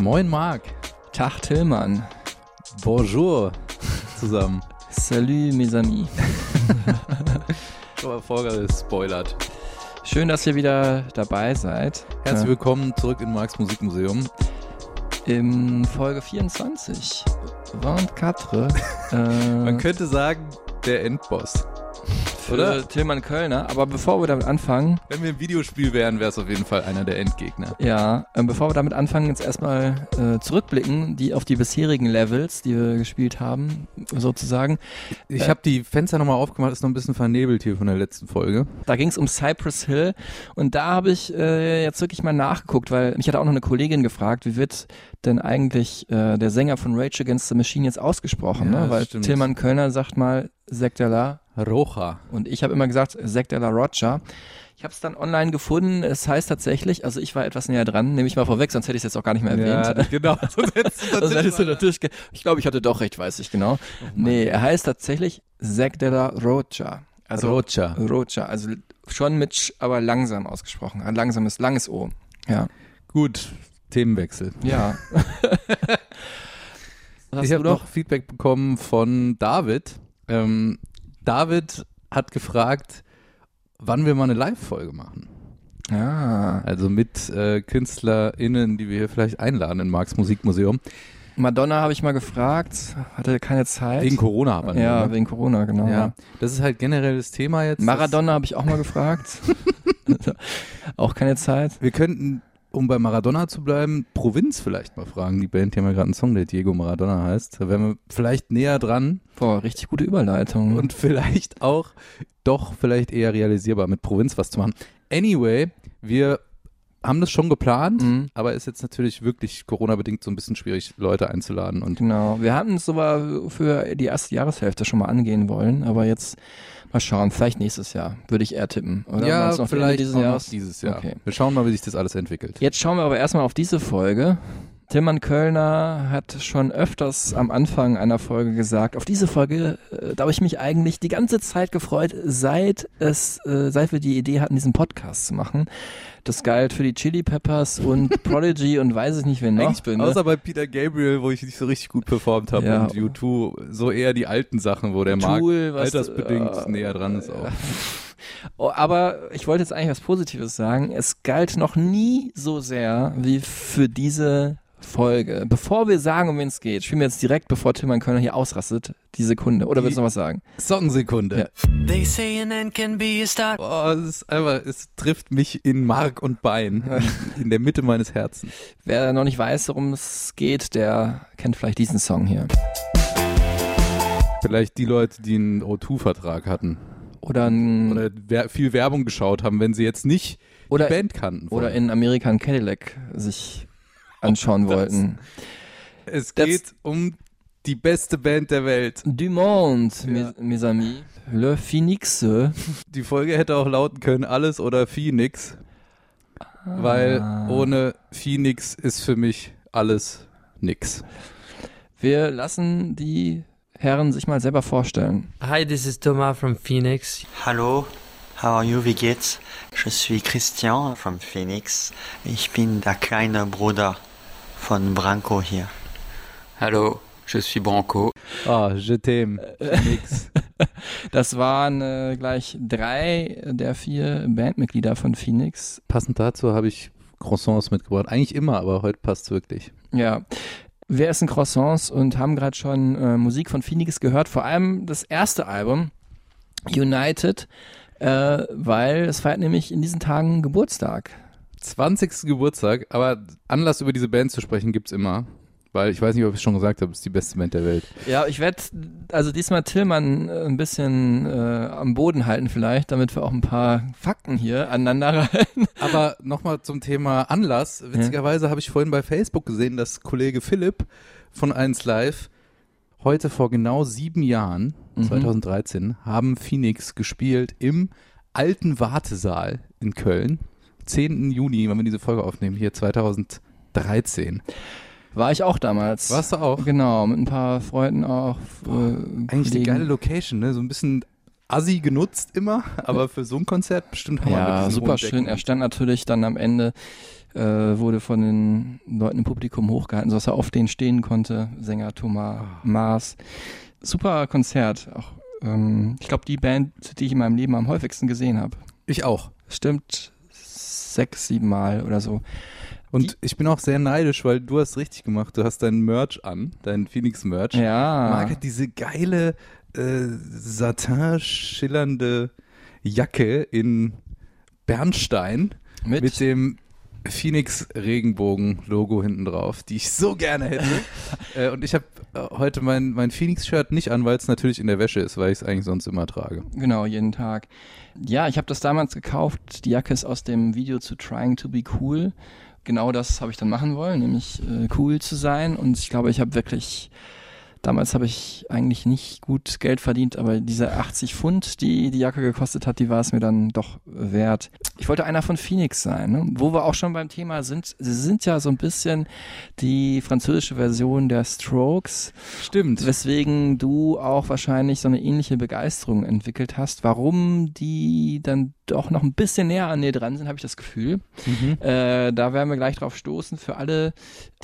Moin Marc. Tag Tillmann. Bonjour zusammen. Salut mes amis. Schon mal vorgespoilert. Schön, dass ihr wieder dabei seid. Herzlich willkommen zurück in Marks Musikmuseum. In Folge 24. 24. äh, Man könnte sagen, der Endboss. Für oder? Tillmann Kölner. Aber bevor wir damit anfangen, Wenn wir im Videospiel wären, wäre es auf jeden Fall einer der Endgegner. ja, äh, bevor wir damit anfangen, jetzt erstmal äh, zurückblicken, die auf die bisherigen Levels, die wir gespielt haben, sozusagen. Ich Äh, habe die Fenster nochmal aufgemacht, ist noch ein bisschen vernebelt hier von der letzten Folge. Da ging es um Cypress Hill und da habe ich äh, jetzt wirklich mal nachgeguckt, weil mich hat auch noch eine Kollegin gefragt, wie wird denn eigentlich äh, der Sänger von Rage Against the Machine jetzt ausgesprochen? Ja, ne? Weil stimmt. Tillmann Kölner sagt mal Zack de la Rocha. und ich habe immer gesagt Zack de la Rocha. Ich habe es dann online gefunden. Es heißt tatsächlich, also ich war etwas näher dran, nehme ich mal vorweg, sonst hätte ich es jetzt auch gar nicht mehr erwähnt. genau. Sonst hättest du natürlich ich glaube, ich hatte doch recht, weiß ich genau. nee, er heißt tatsächlich Zack de la Rocha. Also Rocha. Rocha, also schon mit, Sch, aber langsam ausgesprochen. Ein langsames, langes O. Ja. Gut, Themenwechsel. Ja. Ich hast habe du noch? Feedback bekommen von David. Ähm, David hat gefragt, wann wir mal eine Live-Folge machen. Ah. Also mit äh, KünstlerInnen, die wir hier vielleicht einladen in Marks Musikmuseum. Madonna habe ich mal gefragt, hatte keine Zeit. Wegen Corona aber. nur, Ja, ne? wegen Corona, genau. ja. Das ist halt generell das Thema jetzt. Maradona habe ich auch mal gefragt. auch keine Zeit. Wir könnten, um bei Maradona zu bleiben, Provinz vielleicht mal fragen. Die Band, die haben ja gerade einen Song, der Diego Maradona heißt. Da wären wir vielleicht näher dran Boah, richtig gute Überleitung. und vielleicht auch doch vielleicht eher realisierbar mit Provinz was zu machen. Anyway, wir haben das schon geplant, Mhm. aber ist jetzt natürlich wirklich Corona-bedingt so ein bisschen schwierig, Leute einzuladen. Und Genau. Wir hatten es sogar für die erste Jahreshälfte schon mal angehen wollen, aber jetzt mal schauen. Vielleicht nächstes Jahr, würde ich eher tippen. Oder ja, noch vielleicht dieses noch dieses Jahr. Okay. Wir schauen mal, wie sich das alles entwickelt. Jetzt schauen wir aber erstmal auf diese Folge. Tillmann Kölner hat schon öfters am Anfang einer Folge gesagt, auf diese Folge, äh, da habe ich mich eigentlich die ganze Zeit gefreut, seit es, äh, seit wir die Idee hatten, diesen Podcast zu machen. Das galt für die Chili Peppers und Prodigy und weiß ich nicht, wer noch. Eigentlich, außer bei Peter Gabriel, wo ich nicht so richtig gut performt habe Ja. und U2, so eher die alten Sachen, wo der Markt Tool, was, altersbedingt äh, näher dran ist auch. Oh, aber ich wollte jetzt eigentlich was Positives sagen. Es galt noch nie so sehr wie für diese Folge. Bevor wir sagen, um wen es geht, spielen wir jetzt direkt, bevor Tillmann Kölner hier ausrastet, die Sekunde. Oder willst du noch was sagen? Songsekunde. Ja. They say an end can be a start. Boah, es ist einfach, es trifft mich in Mark und Bein, in, der Mitte meines Herzens. Wer noch nicht weiß, worum es geht, der kennt vielleicht diesen Song hier. Vielleicht die Leute, die einen O2-Vertrag hatten Oder, ein, oder wer viel Werbung geschaut haben, wenn sie jetzt nicht oder, die Band kannten. oder in American Cadillac sich anschauen das- wollten. Es das- geht um die beste Band der Welt. Du monde, Ja. mes, mes amis. Le Phoenix. Die Folge hätte auch lauten können, alles oder Phoenix. Weil Ah. ohne Phoenix ist für mich alles nix. Wir lassen die Herren sich mal selber vorstellen. Hi, this is Thomas from Phoenix. Hallo, how are you, wie geht's? Je suis Christian from Phoenix. Ich bin der kleine Bruder von Branko hier. Hallo, je suis Branco. Ah, je t'aime. Phoenix. Das waren äh, gleich drei der vier Bandmitglieder von Phoenix. Passend dazu habe ich Croissants mitgebracht. Eigentlich immer, aber heute passt wirklich. Ja. Wir essen Croissants und haben gerade schon äh, Musik von Phoenix gehört, vor allem das erste Album, United, äh, weil es feiert nämlich in diesen Tagen Geburtstag. 20. Geburtstag, aber Anlass über diese Band zu sprechen gibt's immer. weil ich weiß nicht, ob ich es schon gesagt habe, es ist die beste Band der Welt. Ja, ich werde also diesmal Tillmann äh, ein bisschen äh, am Boden halten vielleicht, damit wir auch ein paar Fakten hier aneinander rein. Aber nochmal zum Thema Anlass. Witzigerweise habe ich vorhin bei Facebook gesehen, dass Kollege Philipp von 1 Live heute vor genau sieben Jahren, Mhm. 2013, haben Phoenix gespielt im alten Wartesaal in Köln. 10. Juni, wenn wir diese Folge aufnehmen, hier 2013. War ich auch damals. Warst du auch? Genau, mit ein paar Freunden auch. äh, Eigentlich die Kollegen. geile Location, ne? So ein bisschen assi genutzt immer, aber für so ein Konzert bestimmt Hammer. mit Ja, super schön. Er stand natürlich dann am Ende, äh, wurde von den Leuten im Publikum hochgehalten, sodass er auf denen stehen konnte. Sänger Thomas Ah. Maas. Super Konzert. Auch, ähm, ich glaube, die Band, die ich in meinem Leben am häufigsten gesehen habe. Ich auch. Stimmt sechs, sieben Mal oder so. Und ich bin auch sehr neidisch, weil du hast richtig gemacht. Du hast deinen Merch an, deinen Phoenix-Merch. Ja. Marc hat diese geile, äh, satin schillernde Jacke in Bernstein Mit, mit dem Phoenix Regenbogen-Logo hinten drauf, die ich so gerne hätte. äh, und ich habe heute mein, mein Phoenix-Shirt nicht an, weil es natürlich in der Wäsche ist, weil ich es eigentlich sonst immer trage. Genau, jeden Tag. Ja, ich habe das damals gekauft. Die Jacke ist aus dem Video zu Trying to be Cool. Genau das habe ich dann machen wollen, nämlich äh, cool zu sein. Und ich glaube, ich habe wirklich, damals habe ich eigentlich nicht gut Geld verdient, aber diese 80 Pfund, die die Jacke gekostet hat, die war es mir dann doch wert. Ich wollte einer von Phoenix sein, ne? wo wir auch schon beim Thema sind. Sie sind ja so ein bisschen die französische Version der Strokes. Stimmt. Weswegen du auch wahrscheinlich so eine ähnliche Begeisterung entwickelt hast. Warum die dann doch noch ein bisschen näher an dir dran sind, habe ich das Gefühl. Äh, da werden wir gleich drauf stoßen. Für alle,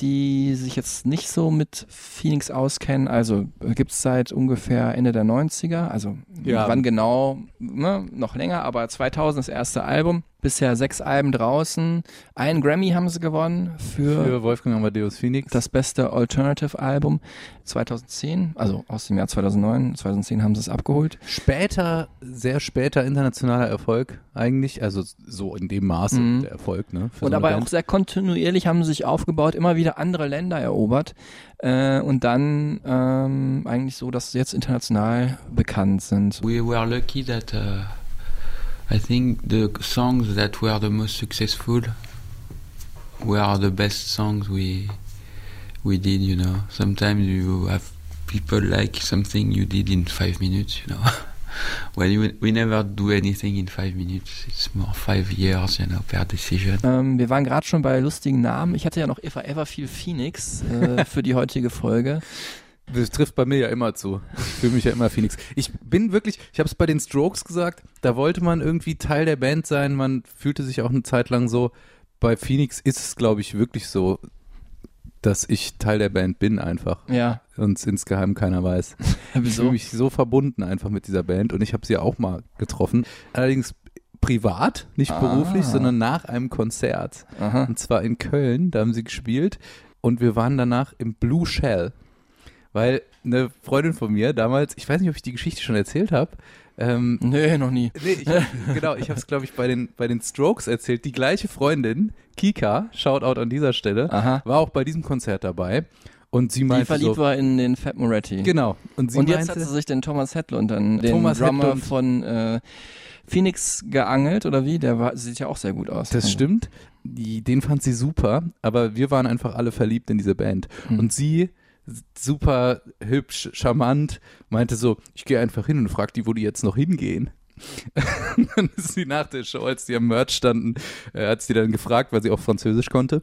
die sich jetzt nicht so mit Phoenix auskennen, also gibt es seit ungefähr Ende der 90er, also Ja. wann genau, ne, noch länger, aber 2000 das erste Album. Bisher sechs Alben draußen. Einen Grammy haben sie gewonnen für Für Wolfgang Amadeus Phoenix. das beste Alternative-Album 2010, also aus dem Jahr 2009. 2010 haben sie es abgeholt. später, sehr später internationaler Erfolg eigentlich, also so in dem Maße Mhm. der Erfolg, ne? Und so aber Band. auch sehr kontinuierlich haben sie sich aufgebaut, immer wieder andere Länder erobert äh, und dann ähm, eigentlich so, dass sie jetzt international bekannt sind. We were lucky that uh, I think the songs that were the most successful were the best songs we we did. You know, sometimes you have people like something you did in five minutes. You know, well, you, we never do anything in five minutes. It's more five years. You know, per decision. Ähm, wir waren gerade schon bei lustigen Namen. Ich hatte ja noch Eva Everfield Phoenix äh, für die heutige Folge. Das trifft bei mir ja immer zu. Ich fühle mich ja immer Phoenix. Ich bin wirklich, ich habe es bei den Strokes gesagt, da wollte man irgendwie Teil der Band sein. Man fühlte sich auch eine Zeit lang so. Bei Phoenix ist es, glaube ich, wirklich so, dass ich Teil der Band bin einfach. Ja, Und insgeheim keiner weiß. Ich fühle wieso? mich so verbunden einfach mit dieser Band und ich habe sie auch mal getroffen. Allerdings privat, nicht Ah. beruflich, sondern nach einem Konzert. Aha. Und zwar in Köln, da haben sie gespielt und wir waren danach im Blue Shell. Weil eine Freundin von mir damals, ich weiß nicht, ob ich die Geschichte schon erzählt habe, ähm, Nee, noch nie. nee, ich, genau, ich habe es, glaube ich, bei den, bei den Strokes erzählt. Die gleiche Freundin, Kika, Shoutout an dieser Stelle, Aha. war auch bei diesem Konzert dabei. Und sie Die meinte verliebt so, war in den Fat Moretti. genau. Und sie und jetzt meinte, hat sie sich den Thomas Hedlund, dann den Thomas Drummer Hedlund. von äh, Phoenix geangelt oder wie? Der war, sieht ja auch sehr gut aus. Das Also, stimmt. Die, den fand sie super, aber wir waren einfach alle verliebt in diese Band. Hm. Und sie, super hübsch, charmant, meinte so, ich gehe einfach hin und frag die, wo die jetzt noch hingehen. Und dann ist sie nach der Show, als die am Merch standen, äh, hat sie dann gefragt, weil sie auch Französisch konnte,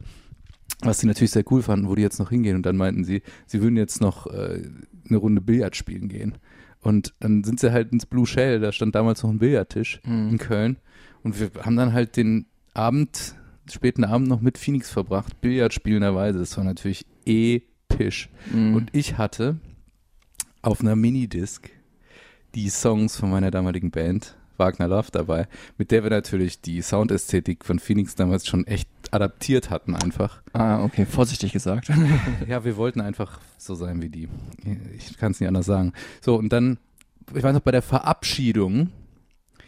was sie natürlich sehr cool fanden, wo die jetzt noch hingehen. Und dann meinten sie, sie würden jetzt noch äh, eine Runde Billard spielen gehen. Und dann sind sie halt ins Blue Shell, da stand damals noch ein Billardtisch Mhm. in Köln. Und wir haben dann halt den Abend, späten Abend noch mit Phoenix verbracht, Billard spielenderweise. Das war natürlich episch. Mhm. Und ich hatte auf einer Minidisc die Songs von meiner damaligen Band, Wagner Love, dabei, mit der wir natürlich die Soundästhetik von Phoenix damals schon echt adaptiert hatten einfach. ah, okay, vorsichtig gesagt. Ja, wir wollten einfach so sein wie die. Ich kann es nicht anders sagen. So, und dann, ich weiß noch, bei der Verabschiedung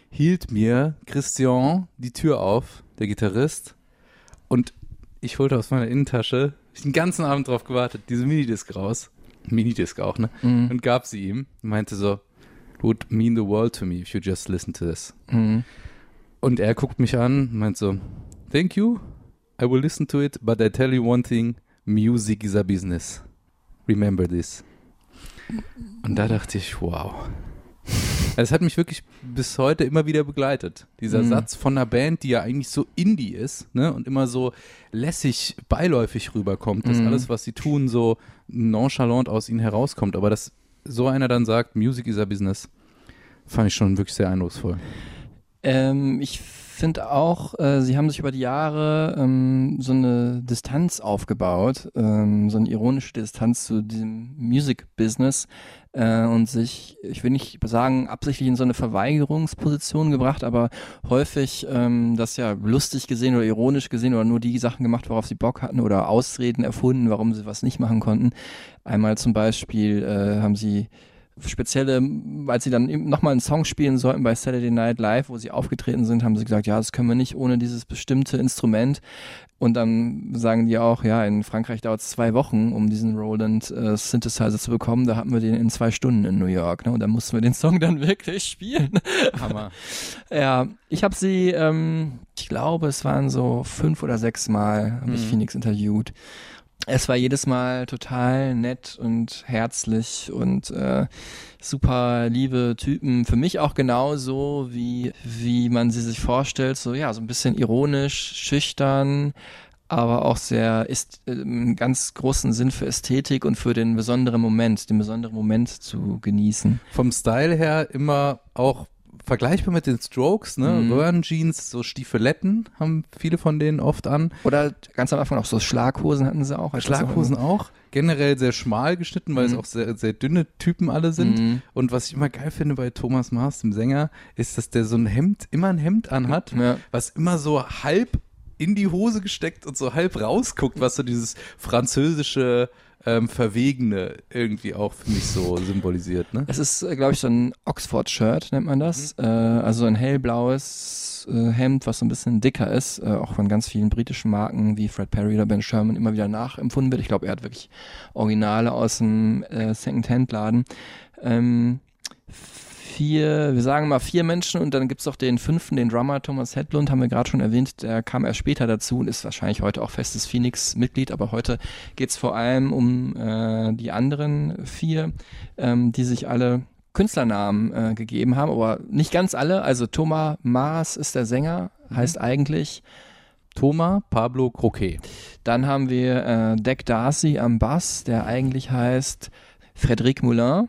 hielt mir Christian die Tür auf, der Gitarrist, und ich holte aus meiner Innentasche, ich den ganzen Abend drauf gewartet, diese Minidisc raus. Minidisc auch, ne? Mhm. Und gab sie ihm. Meinte so, would mean the world to me if you just listen to this. Mhm. Und er guckt mich an, meint so, thank you, I will listen to it, but I tell you one thing, music is a business. Remember this. Und da dachte ich, wow. Es hat mich wirklich bis heute immer wieder begleitet. Dieser Mhm. Satz von einer Band, die ja eigentlich so Indie ist, ne, und immer so lässig, beiläufig rüberkommt, dass Mhm. alles, was sie tun, so nonchalant aus ihnen herauskommt. Aber dass so einer dann sagt, Music is a business, fand ich schon wirklich sehr eindrucksvoll. Ähm, ich finde auch, äh, sie haben sich über die Jahre ähm, so eine Distanz aufgebaut, ähm, so eine ironische Distanz zu diesem Music-Business äh, und sich, ich will nicht sagen, absichtlich in so eine Verweigerungsposition gebracht, aber häufig ähm, das ja lustig gesehen oder ironisch gesehen oder nur die Sachen gemacht, worauf sie Bock hatten oder Ausreden erfunden, warum sie was nicht machen konnten. Einmal zum Beispiel äh, haben sie spezielle, als sie dann nochmal einen Song spielen sollten bei Saturday Night Live, wo sie aufgetreten sind, haben sie gesagt, ja, das können wir nicht ohne dieses bestimmte Instrument. Und dann sagen die auch, ja, in Frankreich dauert es zwei Wochen, um diesen Roland äh, Synthesizer zu bekommen. Da hatten wir den in zwei Stunden in New York. Ne? Und da mussten wir den Song dann wirklich spielen. Hammer. ja, ich habe sie, ähm, ich glaube, es waren so fünf oder sechs Mal, habe ich Mhm. Phoenix interviewt. Es war jedes Mal total nett und herzlich und äh, super liebe Typen. Für mich auch genauso, wie, wie man sie sich vorstellt. So, ja, so ein bisschen ironisch, schüchtern, aber auch sehr, ist äh, einen ganz großen Sinn für Ästhetik und für den besonderen Moment, den besonderen Moment zu genießen. Vom Style her immer auch vergleichbar mit den Strokes, ne? Mhm. Röhrenjeans, so Stiefeletten haben viele von denen oft an. Oder ganz am Anfang auch so Schlaghosen hatten sie auch. Schlaghosen auch. Generell sehr schmal geschnitten, weil es Mhm. auch sehr, sehr dünne Typen alle sind. Mhm. Und was ich immer geil finde bei Thomas Maas, dem Sänger, ist, dass der so ein Hemd, immer ein Hemd anhat, Ja. was immer so halb in die Hose gesteckt und so halb rausguckt, was so dieses französische ähm, Verwegene irgendwie auch für mich so symbolisiert. Ne? Es ist, glaube ich, so ein Oxford-Shirt, nennt man das. Äh, also ein hellblaues äh, Hemd, was so ein bisschen dicker ist, äh, auch von ganz vielen britischen Marken wie Fred Perry oder Ben Sherman immer wieder nachempfunden wird. Ich glaube, er hat wirklich Originale aus dem äh, Second-Hand-Laden. Ähm, vier, wir sagen mal vier Menschen und dann gibt's auch den fünften, den Drummer Thomas Hedlund, haben wir gerade schon erwähnt, der kam erst später dazu und ist wahrscheinlich heute auch festes Phoenix-Mitglied, aber heute geht's vor allem um äh, die anderen vier, ähm, die sich alle Künstlernamen äh, gegeben haben, aber nicht ganz alle. Also Thomas Maas ist der Sänger, heißt eigentlich. Thomas Pablo Croquet. Dann haben wir äh, Deck Darcy am Bass, der eigentlich heißt Frédéric Moulin.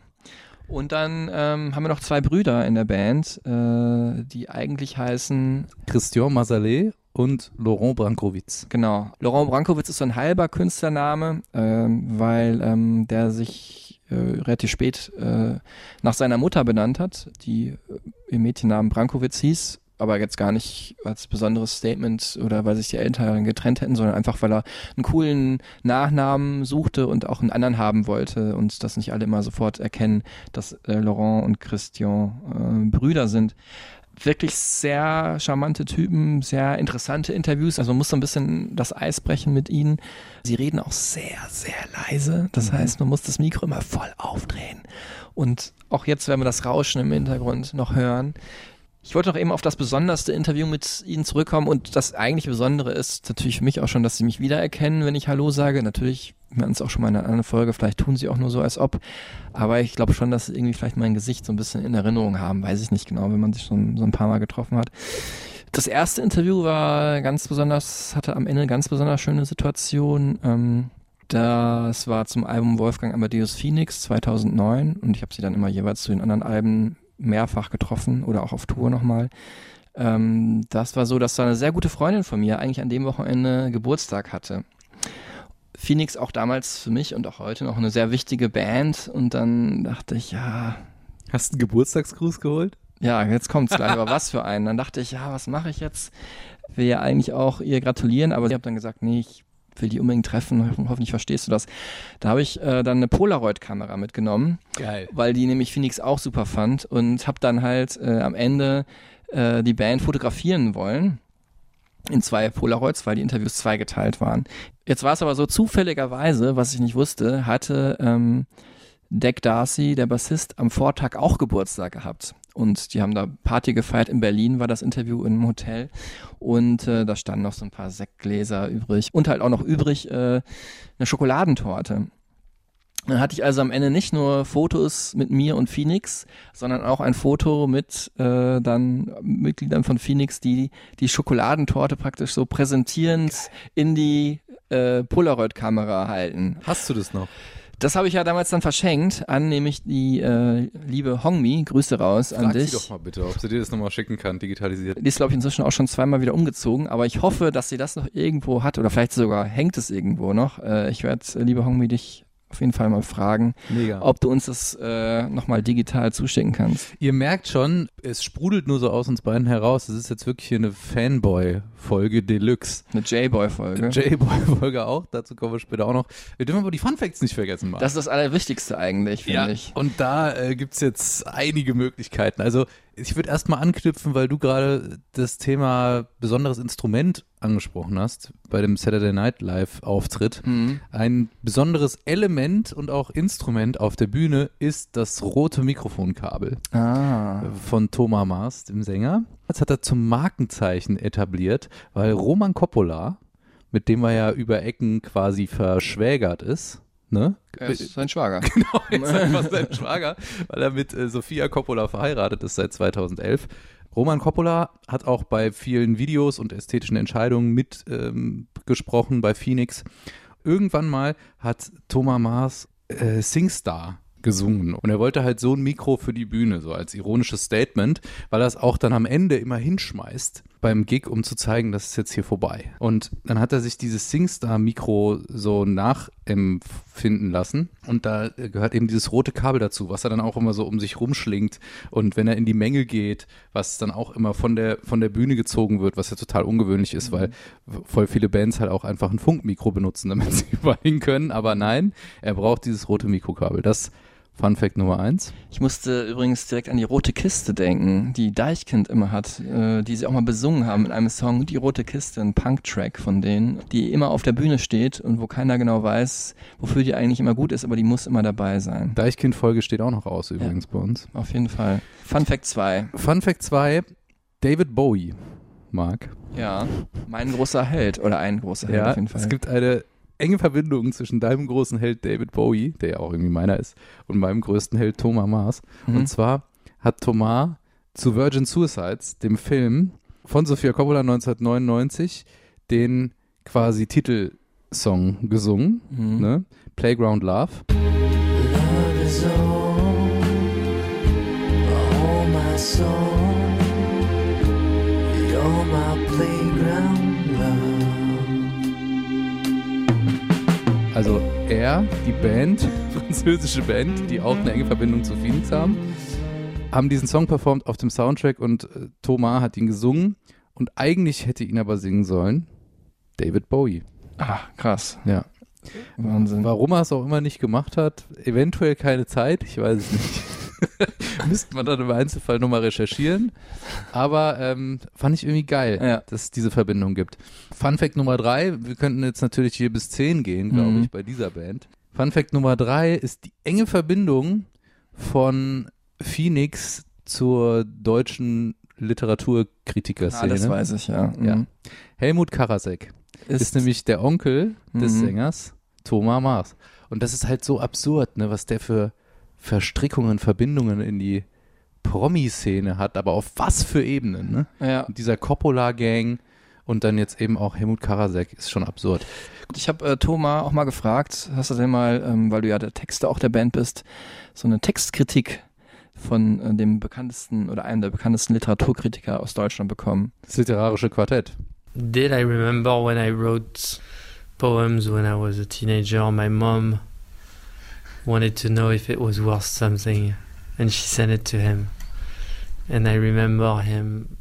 Und dann ähm, haben wir noch zwei Brüder in der Band, äh, die eigentlich heißen, Christian Masalet und Laurent Brankowitz. genau, Laurent Brankowitz ist so ein halber Künstlername, ähm, weil ähm, der sich äh, relativ spät äh, nach seiner Mutter benannt hat, die äh, im Mädchennamen Brankowitz hieß, aber jetzt gar nicht als besonderes Statement oder weil sich die Eltern getrennt hätten, sondern einfach, weil er einen coolen Nachnamen suchte und auch einen anderen haben wollte und das nicht alle immer sofort erkennen, dass äh, Laurent und Christian äh, Brüder sind. Wirklich sehr charmante Typen, sehr interessante Interviews. Also man muss so ein bisschen das Eis brechen mit ihnen. Sie reden auch sehr, sehr leise. Das heißt, man muss das Mikro immer voll aufdrehen. Und auch jetzt werden wir das Rauschen im Hintergrund noch hören. Ich wollte noch eben auf das besonderste Interview mit Ihnen zurückkommen und das eigentlich Besondere ist natürlich für mich auch schon, dass Sie mich wiedererkennen, wenn ich Hallo sage. Natürlich, wir hatten es auch schon mal in einer anderen Folge, vielleicht tun Sie auch nur so, als ob. Aber ich glaube schon, dass Sie irgendwie vielleicht mein Gesicht so ein bisschen in Erinnerung haben. Weiß ich nicht genau, wenn man sich schon so ein paar Mal getroffen hat. Das erste Interview war ganz besonders, hatte am Ende ganz besonders schöne Situation. Ähm, das war zum Album Wolfgang Amadeus Phoenix 2009 und ich habe sie dann immer jeweils zu den anderen Alben mehrfach getroffen oder auch auf Tour nochmal. Ähm, das war so, dass da eine sehr gute Freundin von mir eigentlich an dem Wochenende Geburtstag hatte. Phoenix auch damals für mich und auch heute noch eine sehr wichtige Band und dann dachte ich, ja, Hast du einen Geburtstagsgruß geholt? ja, jetzt kommt's gleich, aber was für einen? Dann dachte ich, ja, was mache ich jetzt? Will ja eigentlich auch ihr gratulieren, aber ich habe dann gesagt, nee, ich will die unbedingt treffen, Ho- hoffentlich verstehst du das. Da habe ich äh, dann eine Polaroid-Kamera mitgenommen, Geil. weil die nämlich Phoenix auch super fand und habe dann halt äh, am Ende äh, die Band fotografieren wollen. in zwei Polaroids, weil die Interviews zweigeteilt waren. Jetzt war es aber so zufälligerweise, was ich nicht wusste, hatte ähm, Deck Darcy, der Bassist, am Vortag auch Geburtstag gehabt. Und die haben da Party gefeiert. In Berlin war das Interview in einem Hotel. Und äh, da standen noch so ein paar Sektgläser übrig. Und halt auch noch übrig äh, eine Schokoladentorte. Dann hatte ich also am Ende nicht nur Fotos mit mir und Phoenix, sondern auch ein Foto mit äh, dann Mitgliedern von Phoenix, die die Schokoladentorte praktisch so präsentierend in die äh, Polaroid-Kamera halten. Hast du das noch? Das habe ich ja damals dann verschenkt an nämlich die äh, liebe Hongmi. Grüße raus an Frag dich. sie doch mal bitte, ob sie dir das nochmal schicken kann, digitalisiert. Die ist, glaube ich, inzwischen auch schon zweimal wieder umgezogen, aber ich hoffe, dass sie das noch irgendwo hat oder vielleicht sogar hängt es irgendwo noch. Äh, ich werde, äh, liebe Hongmi, dich auf jeden Fall mal fragen, Mega. ob du uns das äh, nochmal digital zuschicken kannst. Ihr merkt schon, es sprudelt nur so aus uns beiden heraus. Es ist jetzt wirklich hier eine Fanboy-Folge Deluxe. Eine J-Boy-Folge. J-Boy-Folge auch, dazu kommen wir später auch noch. Wir dürfen aber die Fun Facts nicht vergessen, Marc. Das ist das Allerwichtigste eigentlich, finde ja, ich. und da äh, gibt es jetzt einige Möglichkeiten. Also ich würde erstmal anknüpfen, weil du gerade das Thema besonderes Instrument angesprochen hast bei dem Saturday Night Live Auftritt. Mhm. Ein besonderes Element und auch Instrument auf der Bühne ist das rote Mikrofonkabel Ah. von Thomas Mars, dem Sänger. Das hat er zum Markenzeichen etabliert, weil Roman Coppola, mit dem er ja über Ecken quasi verschwägert ist, ne? Er ist sein Schwager. Genau, jetzt einfach sein Schwager, weil er mit äh, Sofia Coppola verheiratet ist seit 2011. Roman Coppola hat auch bei vielen Videos und ästhetischen Entscheidungen mitgesprochen ähm, bei Phoenix. Irgendwann mal hat Thomas Mars äh, Singstar gesungen und er wollte halt so ein Mikro für die Bühne, so als ironisches Statement, weil er es auch dann am Ende immer hinschmeißt beim Gig, um zu zeigen, das ist jetzt hier vorbei. Und dann hat er sich dieses Singstar-Mikro so nachempfinden lassen und da gehört eben dieses rote Kabel dazu, was er dann auch immer so um sich rumschlingt und wenn er in die Menge geht, was dann auch immer von der, von der Bühne gezogen wird, was ja total ungewöhnlich ist, weil voll viele Bands halt auch einfach ein Funkmikro benutzen, damit sie überall hin können, aber nein, er braucht dieses rote Mikrokabel. Das Fun Fact Nummer eins. Ich musste übrigens direkt an die rote Kiste denken, die Deichkind immer hat, äh, die sie auch mal besungen haben in einem Song, die rote Kiste, ein Punk-Track von denen, die immer auf der Bühne steht und wo keiner genau weiß, wofür die eigentlich immer gut ist, aber die muss immer dabei sein. Deichkind-Folge steht auch noch aus übrigens bei uns. Auf jeden Fall. Fun Fact 2. Fun Fact 2, David Bowie, Marc. Ja, mein großer Held oder ein großer Held Ja, auf jeden Fall. es gibt eine enge Verbindung zwischen deinem großen Held David Bowie, der ja auch irgendwie meiner ist, und meinem größten Held Thomas Mars. Mhm. Und zwar hat Thomas zu Virgin Suicides, dem Film von Sofia Coppola 1999, den quasi Titelsong gesungen, Mhm. ne? Playground Love. Love is all, all my soul. Also er, die Band, französische Band, die auch eine enge Verbindung zu Phoenix haben, haben diesen Song performt auf dem Soundtrack und äh, Thomas hat ihn gesungen und eigentlich hätte ihn aber singen sollen David Bowie. Ah, krass. Ja. Wahnsinn. Warum er es auch immer nicht gemacht hat, eventuell keine Zeit, ich weiß es nicht. Müsste man dann im Einzelfall nochmal recherchieren. Aber ähm, fand ich irgendwie geil, Ja. dass es diese Verbindung gibt. Fun Fact Nummer drei, wir könnten jetzt natürlich hier bis zehn gehen, glaube Mhm. ich, bei dieser Band. Fun Fact Nummer drei ist die enge Verbindung von Phoenix zur deutschen Literaturkritikerszene. Ah, das weiß ich, ja. Mhm. Ja. Helmut Karasek ist, Ist, nämlich der Onkel des Mhm. Sängers Thomas Mars. Und das ist halt so absurd, ne, was der für Verstrickungen, Verbindungen in die Promi-Szene hat, aber auf was für Ebenen, ne? ja. Und dieser Coppola-Gang und dann jetzt eben auch Helmut Karasek ist schon absurd. Ich habe äh, Thomas auch mal gefragt, hast du denn mal, ähm, weil du ja der Texter auch der Band bist, so eine Textkritik von äh, dem bekanntesten oder einem der bekanntesten Literaturkritiker aus Deutschland bekommen? Das literarische Quartett. Did I remember when I wrote poems when I was a teenager? My mom wanted to know if it was worth something, and she sent it to him. And I remember him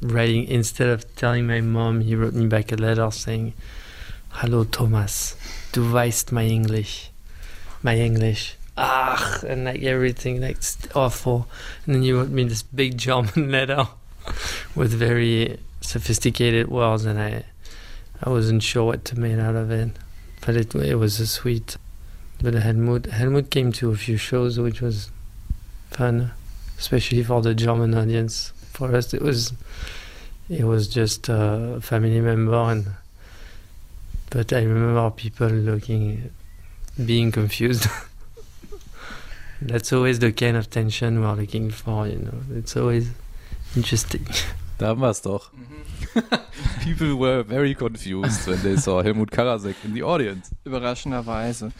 writing, instead of telling my mom, he wrote me back a letter saying, Hello, Thomas, du weißt my English. My English. Ah, and like everything, like awful. And then he wrote me this big German letter with very sophisticated words, and I I wasn't sure what to make out of it. But it it was a sweet. But Helmut Helmut came to a few shows, which was fun, especially for the German audience. For us, it was it was just a family member, and but I remember people looking, being confused. That's always the kind of tension we're looking for, you know. It's always interesting. Da haben wir es doch. People were very confused when they saw Helmut Karasek in the audience. Überraschenderweise.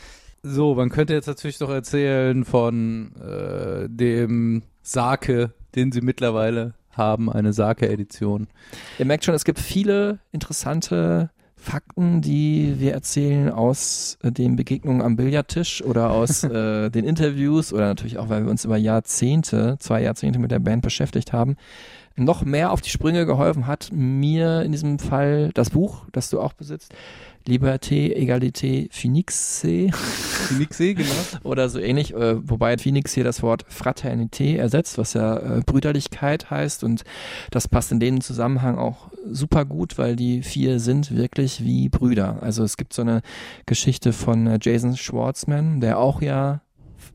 So, man könnte jetzt natürlich noch erzählen von äh, dem Sake, den sie mittlerweile haben, eine Sake-Edition. Ihr merkt schon, es gibt viele interessante Fakten, die wir erzählen aus äh, den Begegnungen am Billardtisch oder aus äh, den Interviews oder natürlich auch, weil wir uns über Jahrzehnte, zwei Jahrzehnte mit der Band beschäftigt haben. Noch mehr auf die Sprünge geholfen hat mir in diesem Fall das Buch, das du auch besitzt. Liberté, Egalité, Phoenixe. Phoenixe, genau. Oder so ähnlich, äh, wobei Phoenix hier das Wort Fraternité ersetzt, was ja äh, Brüderlichkeit heißt und das passt in dem Zusammenhang auch super gut, weil die vier sind wirklich wie Brüder. Also es gibt so eine Geschichte von äh, Jason Schwartzman, der auch ja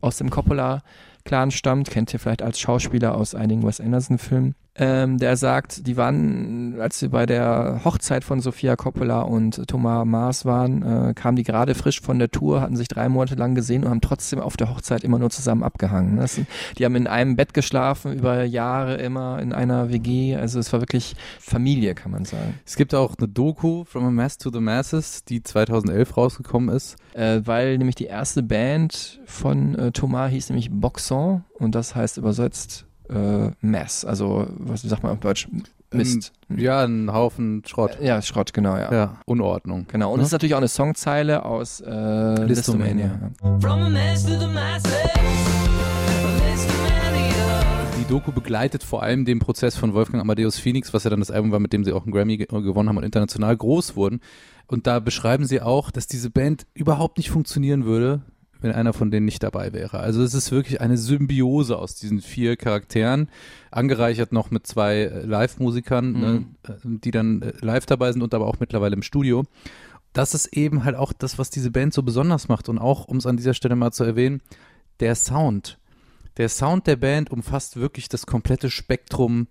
aus dem Coppola Clan stammt, kennt ihr vielleicht als Schauspieler aus einigen Wes Anderson Filmen ähm, der sagt, die waren, als sie bei der Hochzeit von Sofia Coppola und Thomas Maas waren, äh, kamen die gerade frisch von der Tour, hatten sich drei Monate lang gesehen und haben trotzdem auf der Hochzeit immer nur zusammen abgehangen. Das, die haben in einem Bett geschlafen, über Jahre immer in einer WG. Also es war wirklich Familie, kann man sagen. Es gibt auch eine Doku, From a Mass to the Masses, die 2011 rausgekommen ist. Äh, weil nämlich die erste Band von äh, Thomas hieß nämlich Boxon und das heißt übersetzt äh, Mess. Also, was sagt man auf Deutsch? Mist. Ähm, ja, ein Haufen Schrott. Ja, Schrott, genau, ja. Ja, Unordnung. Genau. Und es ja? ist natürlich auch eine Songzeile aus äh, Listomania. Die Doku begleitet vor allem den Prozess von Wolfgang Amadeus Phoenix, was ja dann das Album war, mit dem sie auch einen Grammy gewonnen haben und international groß wurden. Und da beschreiben sie auch, dass diese Band überhaupt nicht funktionieren würde, wenn einer von denen nicht dabei wäre. Also es ist wirklich eine Symbiose aus diesen vier Charakteren, angereichert noch mit zwei äh, Live-Musikern, ne, mhm. ne, die dann äh, live dabei sind und aber auch mittlerweile im Studio. Das ist eben halt auch das, was diese Band so besonders macht und auch, um es an dieser Stelle mal zu erwähnen, der Sound. Der Sound der Band umfasst wirklich das komplette Spektrum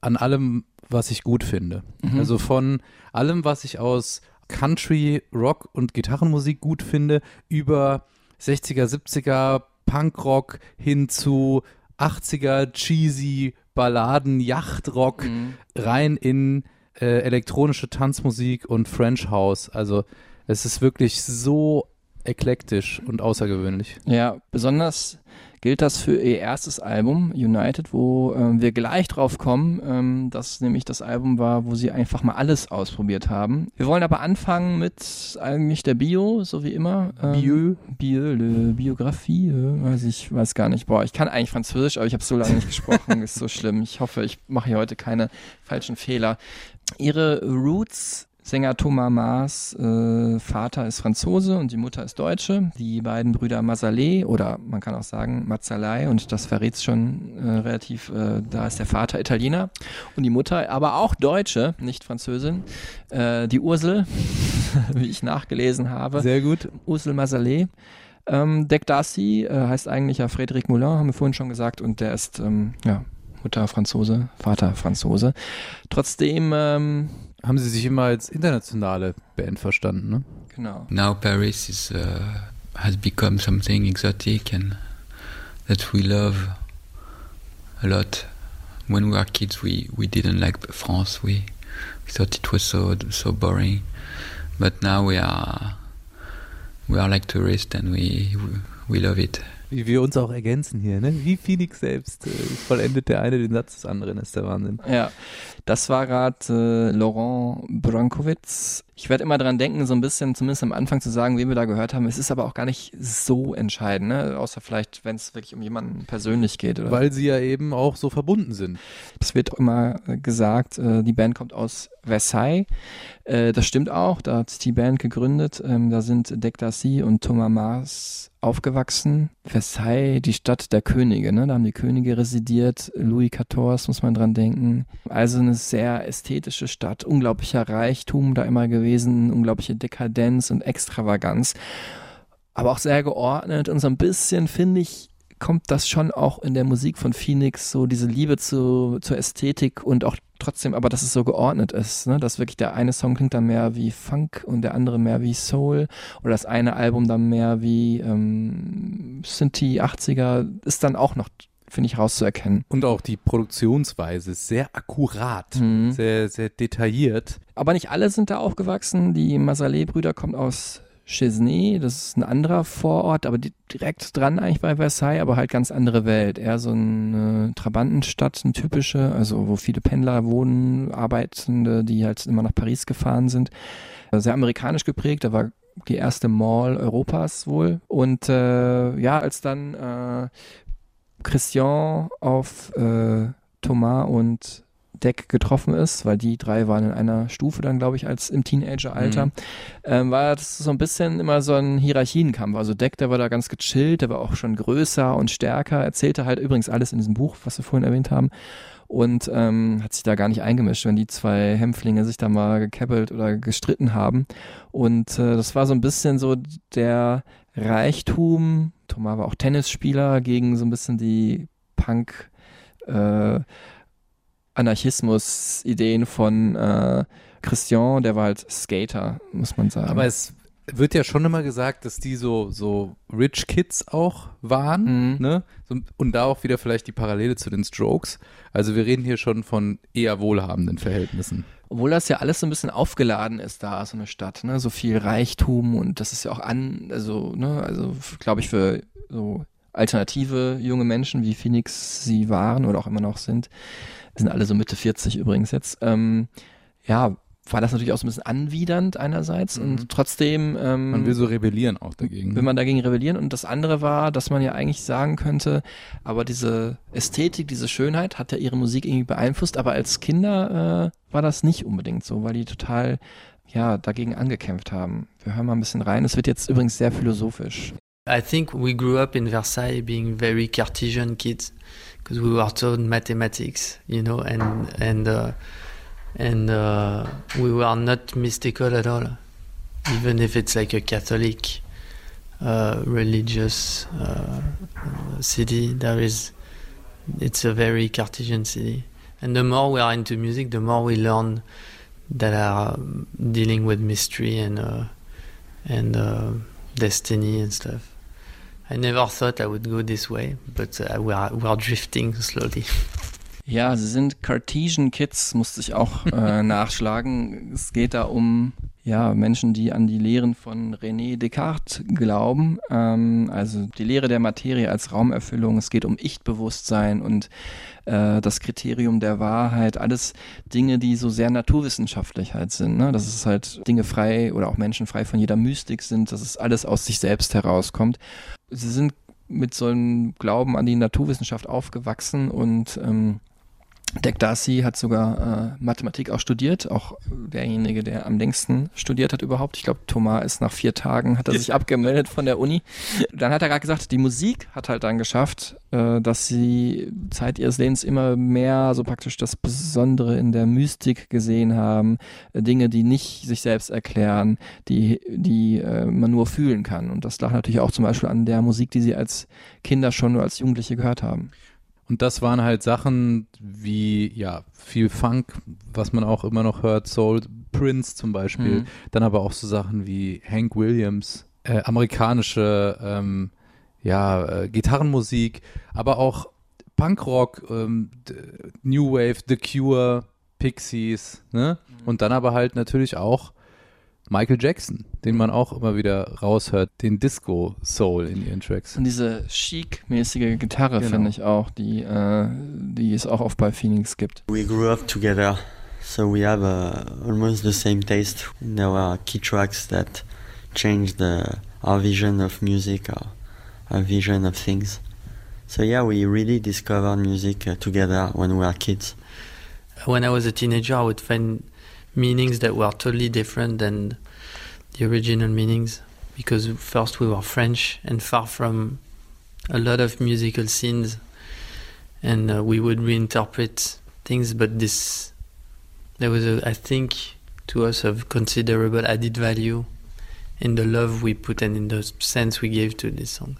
an allem, was ich gut finde. Mhm. Also von allem, was ich aus Country, Rock und Gitarrenmusik gut finde, über 60er, 70er Punkrock hin zu 80er cheesy Balladen, Yachtrock mhm. rein in äh, elektronische Tanzmusik und French House. Also es ist wirklich so eklektisch und außergewöhnlich. Ja, besonders gilt das für ihr erstes Album, United, wo ähm, wir gleich drauf kommen, ähm, dass nämlich das Album war, wo sie einfach mal alles ausprobiert haben. Wir wollen aber anfangen mit eigentlich der Bio, so wie immer. Ähm, Bio? Bio, le, Biografie, äh, weiß ich, weiß gar nicht. Boah, ich kann eigentlich Französisch, aber ich habe so lange nicht gesprochen, ist so schlimm. Ich hoffe, ich mache hier heute keine falschen Fehler. Ihre Roots Sänger Thomas Maas äh, Vater ist Franzose und die Mutter ist Deutsche. Die beiden Brüder Masalé oder man kann auch sagen Mazzalai und das verrät schon äh, relativ, äh, da ist der Vater Italiener und die Mutter aber auch Deutsche, nicht Französin. Äh, die Ursel, wie ich nachgelesen habe. Sehr gut. Ursel Masalé. Ähm, Dek Darcy äh, heißt eigentlich ja Frédéric Moulin, haben wir vorhin schon gesagt und der ist ähm, ja, Mutter Franzose, Vater Franzose. Trotzdem ähm, haben sie sich immer als internationale Band verstanden, ne? Genau. Now Paris is uh, has become something exotic and that we love a lot. When we were kids, we we didn't like France. We we thought it was so so boring. But now we are we are like tourists and we we love it. Wie wir uns auch ergänzen hier, ne? Wie Phoenix selbst äh, vollendet der eine den Satz des anderen, ist der Wahnsinn. Ja, das war gerade äh, Laurent Brankowitz. Ich werde immer dran denken, so ein bisschen, zumindest am Anfang zu sagen, wen wir da gehört haben. Es ist aber auch gar nicht so entscheidend, ne? außer vielleicht, wenn es wirklich um jemanden persönlich geht. Oder? Weil sie ja eben auch so verbunden sind. Es wird immer äh, gesagt, äh, die Band kommt aus Versailles. Äh, das stimmt auch, da hat sich die Band gegründet. Ähm, da sind Dec Darcy und Thomas Mars aufgewachsen. Versailles, die Stadt der Könige, ne? da haben die Könige residiert. Louis XIV muss man dran denken. Also eine sehr ästhetische Stadt, unglaublicher Reichtum da immer gewesen, unglaubliche Dekadenz und Extravaganz. Aber auch sehr geordnet und so ein bisschen, finde ich, kommt das schon auch in der Musik von Phoenix, so diese Liebe zu, zur Ästhetik und auch trotzdem, aber dass es so geordnet ist, ne? dass wirklich der eine Song klingt dann mehr wie Funk und der andere mehr wie Soul oder das eine Album dann mehr wie ähm, Synthie 80er, ist dann auch noch finde ich rauszuerkennen. Und auch die Produktionsweise sehr akkurat, Mhm. sehr, sehr detailliert. Aber nicht alle sind da aufgewachsen. Die Masalé-Brüder kommen aus Chesnay, das ist ein anderer Vorort, aber direkt dran eigentlich bei Versailles, aber halt ganz andere Welt. Eher so eine Trabantenstadt, eine typische, also wo viele Pendler wohnen, Arbeitende, die halt immer nach Paris gefahren sind. Sehr amerikanisch geprägt, da war die erste Mall Europas wohl. Und äh, ja, als dann äh, Christian auf äh, Thomas und Deck getroffen ist, weil die drei waren in einer Stufe dann, glaube ich, als im Teenageralter, Mhm. ähm, war das so ein bisschen immer so ein Hierarchienkampf. Also Deck, der war da ganz gechillt, der war auch schon größer und stärker, erzählte halt übrigens alles in diesem Buch, was wir vorhin erwähnt haben und ähm, hat sich da gar nicht eingemischt, wenn die zwei Hämpflinge sich da mal gekebbelt oder gestritten haben. Und äh, das war so ein bisschen so der Reichtum. Thomas war auch Tennisspieler gegen so ein bisschen die Punk äh, Anarchismus-Ideen von äh, Christian, der war halt Skater, muss man sagen. Aber es wird ja schon immer gesagt, dass die so, so Rich Kids auch waren, Mhm. ne? So, und da auch wieder vielleicht die Parallele zu den Strokes. Also wir reden hier schon von eher wohlhabenden Verhältnissen. Obwohl das ja alles so ein bisschen aufgeladen ist da, so eine Stadt, ne? So viel Reichtum und das ist ja auch an, also, ne, also glaube ich für so alternative junge Menschen, wie Phoenix sie waren oder auch immer noch sind, sind alle so Mitte 40 übrigens jetzt, ähm, ja, war das natürlich auch so ein bisschen anwidernd einerseits und trotzdem ähm, Man will so rebellieren auch dagegen. will man dagegen rebellieren. Und das andere war, dass man ja eigentlich sagen könnte, aber diese Ästhetik, diese Schönheit hat ja ihre Musik irgendwie beeinflusst, aber als Kinder äh, war das nicht unbedingt so, weil die total ja dagegen angekämpft haben. Wir hören mal ein bisschen rein. Es wird jetzt übrigens sehr philosophisch. I think we grew up in Versailles being very Cartesian kids because we were taught mathematics, you know, and and uh, and uh, we were not mystical at all, even if it's like a Catholic uh, religious uh, city. There is, it's a very Cartesian city, and the more we are into music, the more we learn that are um, dealing with mystery and uh, and uh, destiny and stuff. I never thought I would go this way, but uh, we are we are drifting slowly. Ja, sie sind Cartesian Kids, musste ich auch äh, nachschlagen. Es geht da um ja, Menschen, die an die Lehren von René Descartes glauben. Ähm, also die Lehre der Materie als Raumerfüllung. Es geht um Ich-Bewusstsein und äh, das Kriterium der Wahrheit. Alles Dinge, die so sehr naturwissenschaftlich halt sind. Ne? Dass es halt Dinge frei oder auch Menschen frei von jeder Mystik sind, dass es alles aus sich selbst herauskommt. Sie sind mit so einem Glauben an die Naturwissenschaft aufgewachsen und ähm, Dec Darcy hat sogar äh, Mathematik auch studiert, auch derjenige, der am längsten studiert hat überhaupt. Ich glaube, Thomas ist nach vier Tagen, hat er sich abgemeldet von der Uni. Dann hat er gerade gesagt, die Musik hat halt dann geschafft, äh, dass sie Zeit ihres Lebens immer mehr so praktisch das Besondere in der Mystik gesehen haben, äh, Dinge, die nicht sich selbst erklären, die, die äh, man nur fühlen kann. Und das lag natürlich auch zum Beispiel an der Musik, die sie als Kinder schon nur als Jugendliche gehört haben. Und das waren halt Sachen wie, ja, viel Funk, was man auch immer noch hört, Soul, Prince zum Beispiel. Mhm. Dann aber auch so Sachen wie Hank Williams, äh, amerikanische, ähm, ja, äh, Gitarrenmusik, aber auch Punkrock, ähm, New Wave, The Cure, Pixies, ne? Und dann aber halt natürlich auch Michael Jackson, den man auch immer wieder raushört, den Disco-Soul in ihren Tracks. Und diese chic-mäßige Gitarre Genau. finde ich auch, die, äh, die es auch oft bei Phoenix gibt. We grew up together So we have uh, almost the same taste in our key tracks that change the our vision of music, our, our vision of things. So yeah, we really discovered music uh, together when we were kids. When I was a teenager, I would find meanings that were totally different than the original meanings because first we were French and far from a lot of musical scenes, and uh, we would reinterpret things. But this, there was, a, I think, to us, of considerable added value in the love we put and in the sense we gave to this song.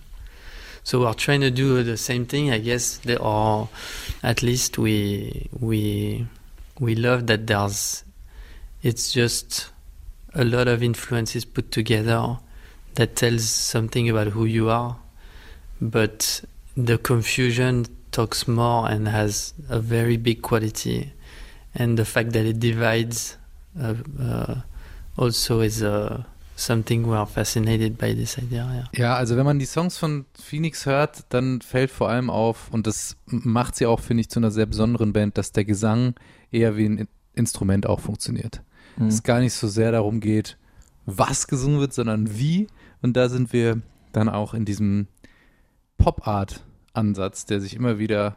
So we're trying to do the same thing, I guess, there or at least we we we love that there's it's just a lot of influences put together that tells something about who you are, but the confusion talks more and has a very big quality, and the fact that it divides uh, uh, also is uh, something we are fascinated by this idea. Yeah. Ja, also wenn man die Songs von Phoenix hört, dann fällt vor allem auf, und das macht sie auch, finde ich, zu einer sehr besonderen Band, dass der Gesang eher wie ein Instrument auch funktioniert. Mhm. Es gar nicht so sehr darum geht, was gesungen wird, sondern wie. Und da sind wir dann auch in diesem Pop-Art-Ansatz, der sich immer wieder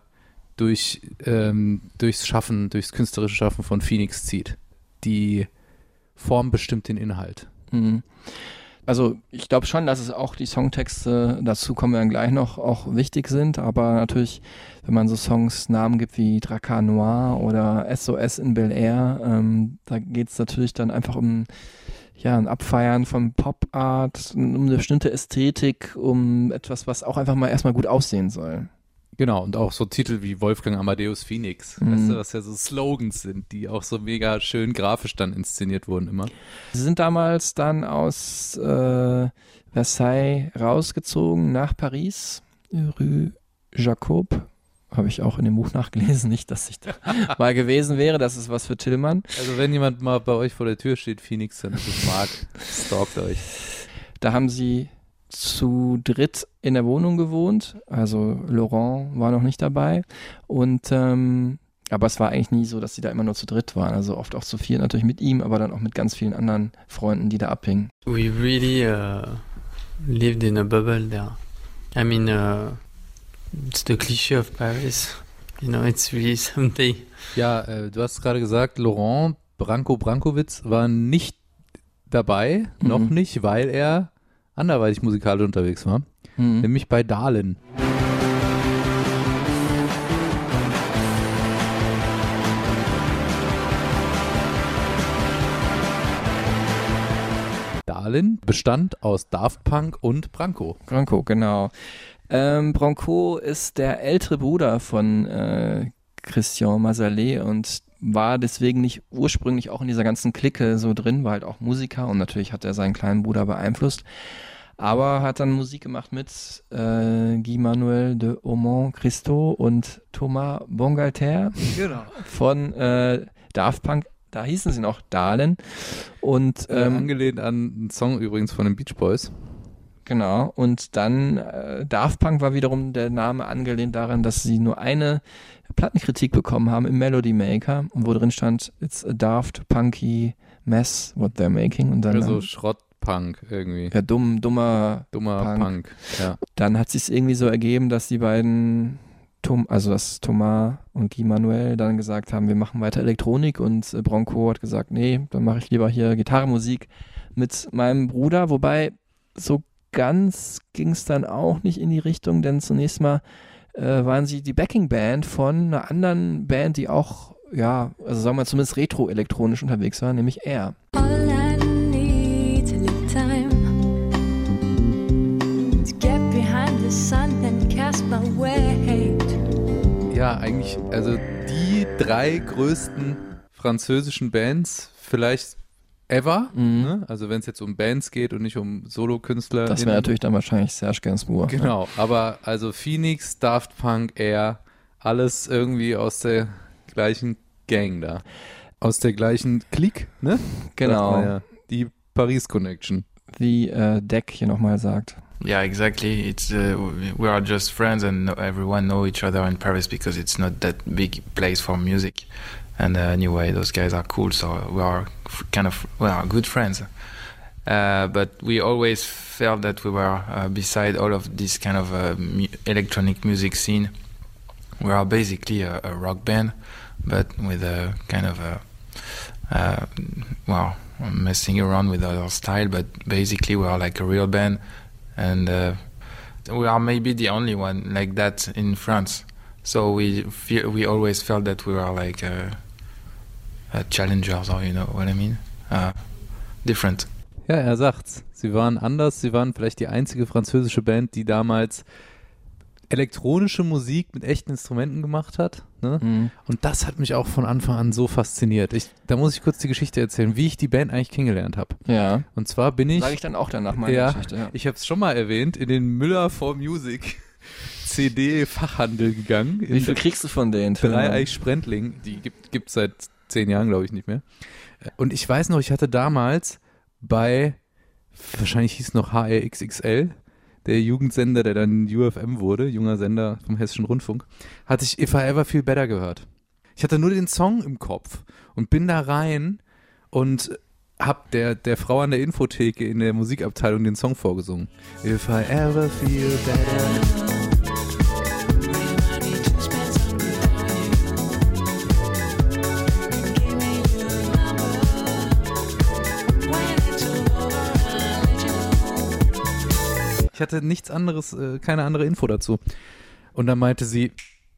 durch, ähm, durchs Schaffen, durchs künstlerische Schaffen von Phoenix zieht. Die Form bestimmt den Inhalt. Mhm. Also ich glaube schon, dass es auch die Songtexte, dazu kommen wir dann gleich noch, auch wichtig sind, aber natürlich, wenn man so Songs Namen gibt wie Dracar Noir oder SOS in Bel Air, ähm, da geht es natürlich dann einfach um ja, ein Abfeiern von Pop-Art, um eine bestimmte Ästhetik, um etwas, was auch einfach mal erstmal gut aussehen soll. Genau, und auch so Titel wie Wolfgang Amadeus Phoenix, Mhm. weißt du, was ja so Slogans sind, die auch so mega schön grafisch dann inszeniert wurden immer. Sie sind damals dann aus äh, Versailles rausgezogen nach Paris, Rue Jacob. Habe ich auch in dem Buch nachgelesen, nicht, dass ich da mal gewesen wäre. Das ist was für Tillmann. Also wenn jemand mal bei euch vor der Tür steht, Phoenix, dann ist es Marc, stalkt euch. Da haben sie zu dritt in der Wohnung gewohnt. Also Laurent war noch nicht dabei. Und ähm, aber es war eigentlich nie so, dass sie da immer nur zu dritt waren. Also oft auch zu viert natürlich mit ihm, aber dann auch mit ganz vielen anderen Freunden, die da abhingen. We really uh, lived in a bubble there. I mean, uh, it's the cliché of Paris. You know, it's really something. Ja, äh, du hast gerade gesagt, Laurent Branko Brankowitz war nicht dabei, noch Mhm. nicht, weil er anderweitig musikalisch unterwegs war, Mhm. nämlich bei Dahlen. Dahlen bestand aus Daft Punk und Branko. Branko, genau. Ähm, Branco ist der ältere Bruder von äh, Christian Mazalet und war deswegen nicht ursprünglich auch in dieser ganzen Clique so drin, war halt auch Musiker und natürlich hat er seinen kleinen Bruder beeinflusst. Aber hat dann Musik gemacht mit äh, Guy Manuel de Aumont Christo und Thomas Bongalter Genau. von äh, Daft Punk. Da hießen sie noch Dahlen. Und Äh, ähm, angelehnt an einen Song übrigens von den Beach Boys. Genau. Und dann äh, Daft Punk war wiederum der Name angelehnt daran, dass sie nur eine Plattenkritik bekommen haben im Melody Maker, wo drin stand, it's a daft, punky mess what they're making. Und dann, Also Schrottpunk irgendwie. ja, dumm, dummer Dummer Punk. Punk. Ja. Dann hat sich irgendwie so ergeben, dass die beiden, Tom, also dass Thomas und Guy Manuel dann gesagt haben, wir machen weiter Elektronik und äh, Bronco hat gesagt, nee, dann mache ich lieber hier Gitarrenmusik mit meinem Bruder, wobei so ganz ging es dann auch nicht in die Richtung, denn zunächst mal äh, waren sie die Backing-Band von einer anderen Band, die auch, ja, also sagen wir zumindest retro-elektronisch unterwegs war, nämlich Air. All I need is a little time to get behind the sun and cast my weight. Ja, eigentlich, also die drei größten französischen Bands vielleicht ever. Mhm. Ne? Also wenn es jetzt um Bands geht und nicht um Solokünstler. Das wäre natürlich dann wahrscheinlich Serge Gainsbourg. Genau, aber also Phoenix, Daft Punk, Air, alles irgendwie aus der gleichen Gang da. Aus der gleichen Clique, ne? Genau. man Ja. Die Paris Connection. Wie äh, Deck hier nochmal sagt. Yeah, exactly. It's uh, we are just friends, and no- everyone know each other in Paris because it's not that big place for music. And uh, anyway, those guys are cool, so we are kind of we are good friends. Uh, but we always felt that we were uh, beside all of this kind of uh, mu- electronic music scene. We are basically a, a rock band, but with a kind of a uh, well messing around with our style. But basically, we are like a real band, and uh, we are maybe the only one like that in France. So we we always felt that we were like uh, challengers, or you know what I mean, uh, different. Ja, er sagt's. Sie waren anders. Sie waren vielleicht die einzige französische Band, die damals elektronische Musik mit echten Instrumenten gemacht hat. Ne? Mhm. Und das hat mich auch von Anfang an so fasziniert. Ich, da muss ich kurz die Geschichte erzählen, wie ich die Band eigentlich kennengelernt habe. Ja. Und zwar bin ich. Sage ich dann auch danach meine ja, Geschichte. Ja. Ich habe es schon mal erwähnt, in den Müller for Music CD-Fachhandel gegangen. Wie viel kriegst du von denen? Dreieich Sprendling. Die gibt es seit zehn Jahren, glaube ich, nicht mehr. Und ich weiß noch, ich hatte damals bei, wahrscheinlich hieß noch HRXXL, der Jugendsender, der dann UFM wurde, junger Sender vom Hessischen Rundfunk, hatte ich If I Ever Feel Better gehört. Ich hatte nur den Song im Kopf und bin da rein und hab der, der Frau an der Infotheke in der Musikabteilung den Song vorgesungen. If I ever feel better. Ich hatte nichts anderes, äh, keine andere Info dazu. Und dann meinte sie,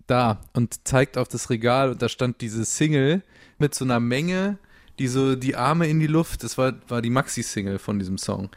da, und zeigt auf das Regal und da stand diese Single mit so einer Menge, die so die Arme in die Luft, das war, war die Maxi-Single von diesem Song.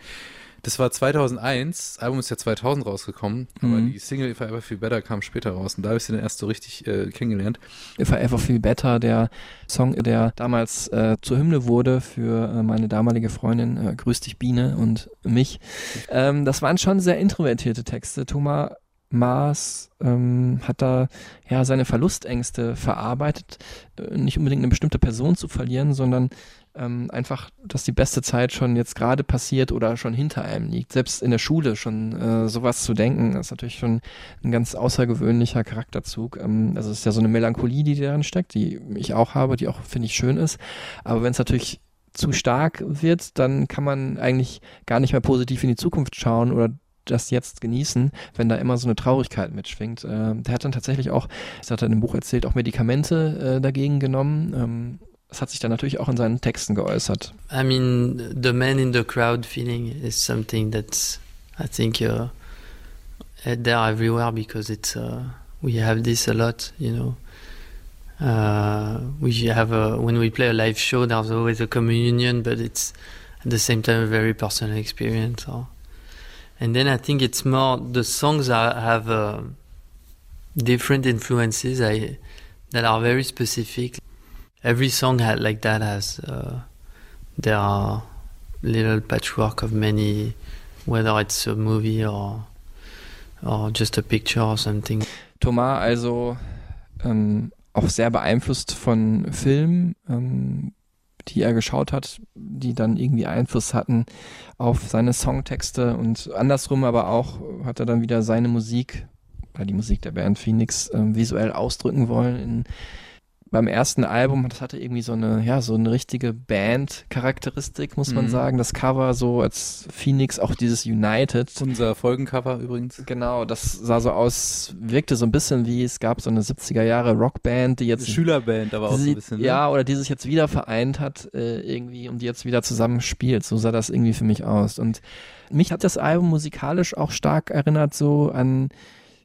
Das war 2001, das Album ist ja 2000 rausgekommen, aber Mhm. die Single If I Ever Feel Better kam später raus und da habe ich sie dann erst so richtig äh, kennengelernt. If I Ever Feel Better, der Song, der damals äh, zur Hymne wurde für äh, meine damalige Freundin, äh, Grüß dich Biene und mich. Ähm, das waren schon sehr introvertierte Texte. Thomas Maas ähm, hat da ja seine Verlustängste verarbeitet, äh, nicht unbedingt eine bestimmte Person zu verlieren, sondern ähm, einfach, dass die beste Zeit schon jetzt gerade passiert oder schon hinter einem liegt. Selbst in der Schule schon äh, sowas zu denken, ist natürlich schon ein ganz außergewöhnlicher Charakterzug. Ähm, also es ist ja so eine Melancholie, die darin steckt, die ich auch habe, die auch, finde ich, schön ist. Aber wenn es natürlich zu stark wird, dann kann man eigentlich gar nicht mehr positiv in die Zukunft schauen oder das jetzt genießen, wenn da immer so eine Traurigkeit mitschwingt. Äh, der hat dann tatsächlich auch, das hat er in dem Buch erzählt, auch Medikamente äh, dagegen genommen. Ähm, das hat sich dann natürlich auch in seinen Texten geäußert. I mean, the man in the crowd feeling is something that's, I think, uh, there everywhere because it's, uh, we have this a lot, you know. Uh, we have a, when we play a live show, there's always a communion, but it's at the same time a very personal experience. Or, and then I think it's more the songs are, have uh, different influences I, that are very specific. Every song had, like that has uh, there are little patchwork of many, whether it's a movie or or just a picture or something. Thomas also ähm, auch sehr beeinflusst von Filmen, ähm, die er geschaut hat, die dann irgendwie Einfluss hatten auf seine Songtexte und andersrum aber auch hat er dann wieder seine Musik, die Musik der Band Phoenix, ähm, visuell ausdrücken wollen in beim ersten Album, das hatte irgendwie so eine, ja, so eine richtige Band-Charakteristik, muss man Mhm. sagen. Das Cover so als Phoenix, auch dieses United. Unser Folgencover übrigens. Genau, das sah so aus, wirkte so ein bisschen wie, es gab so eine 70er Jahre Rockband, die jetzt. Schülerband, aber auch so die- ein bisschen. Ne? Ja, oder die sich jetzt wieder vereint hat, äh, irgendwie, und die jetzt wieder zusammen spielt. So sah das irgendwie für mich aus. Und mich hat das Album musikalisch auch stark erinnert, so an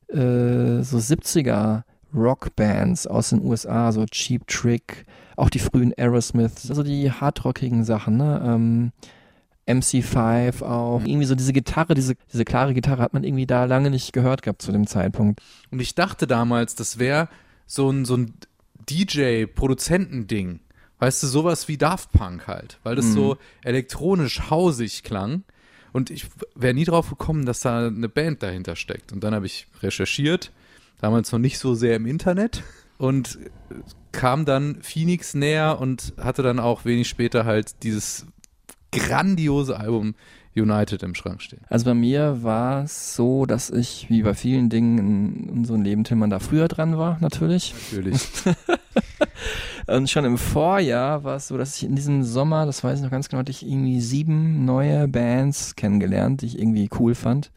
äh, so 70er Rockbands aus den USA, so Cheap Trick, auch die frühen Aerosmiths, also die hardrockigen Sachen, ne? Ähm, MC5 auch. Irgendwie so diese Gitarre, diese, diese klare Gitarre hat man irgendwie da lange nicht gehört gehabt zu dem Zeitpunkt. Und ich dachte damals, das wäre so ein, so ein DJ-Produzentending. Weißt du, sowas wie Daft Punk halt, weil das Mhm. so elektronisch hausig klang. Und ich wäre nie drauf gekommen, dass da eine Band dahinter steckt. Und dann habe ich recherchiert, damals noch nicht so sehr im Internet und kam dann Phoenix näher und hatte dann auch wenig später halt dieses grandiose Album United im Schrank stehen. Also bei mir war es so, dass ich, wie bei vielen Dingen in unserem Leben, Tillmann da früher dran war, natürlich. Natürlich. Und schon im Vorjahr war es so, dass ich in diesem Sommer, das weiß ich noch ganz genau, hatte ich irgendwie sieben neue Bands kennengelernt, die ich irgendwie cool fand.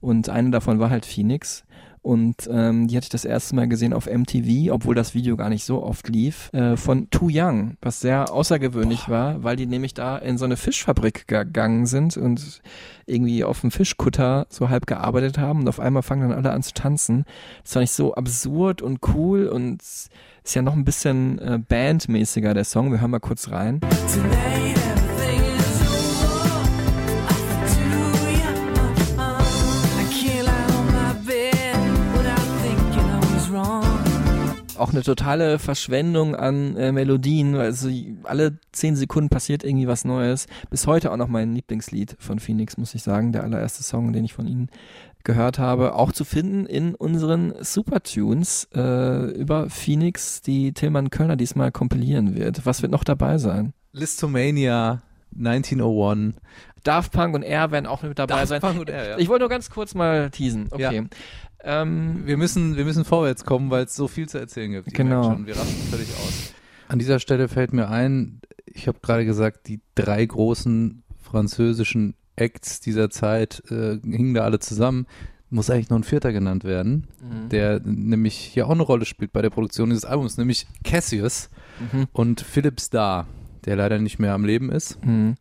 Und eine davon war halt Phoenix. Und ähm, die hatte ich das erste Mal gesehen auf MTV, obwohl das Video gar nicht so oft lief, äh, von Too Young, was sehr außergewöhnlich Boah. war, weil die nämlich da in so eine Fischfabrik gegangen sind und irgendwie auf dem Fischkutter so halb gearbeitet haben und auf einmal fangen dann alle an zu tanzen. Das fand ich so absurd und cool und ist ja noch ein bisschen äh, bandmäßiger der Song. Wir hören mal kurz rein. Tonight. Auch eine totale Verschwendung an äh, Melodien, also alle zehn Sekunden passiert irgendwie was Neues. Bis heute auch noch mein Lieblingslied von Phoenix, muss ich sagen, der allererste Song, den ich von ihnen gehört habe, auch zu finden in unseren Supertunes äh, über Phoenix, die Tillmann Kölner diesmal kompilieren wird. Was wird noch dabei sein? Listomania 1901. Daft Punk und R werden auch mit dabei Daft sein. Punk und R, ja. Ich wollte nur ganz kurz mal teasen. Okay. Ja. Ähm, wir, müssen, wir müssen vorwärts kommen, weil es so viel zu erzählen gibt. Genau. Wir rasten völlig aus. An dieser Stelle fällt mir ein, ich habe gerade gesagt, die drei großen französischen Acts dieser Zeit äh, hingen da alle zusammen. Muss eigentlich noch ein vierter genannt werden, mhm. der nämlich hier auch eine Rolle spielt bei der Produktion dieses Albums, nämlich Cassius mhm. und Philip Starr, der leider nicht mehr am Leben ist. Mhm.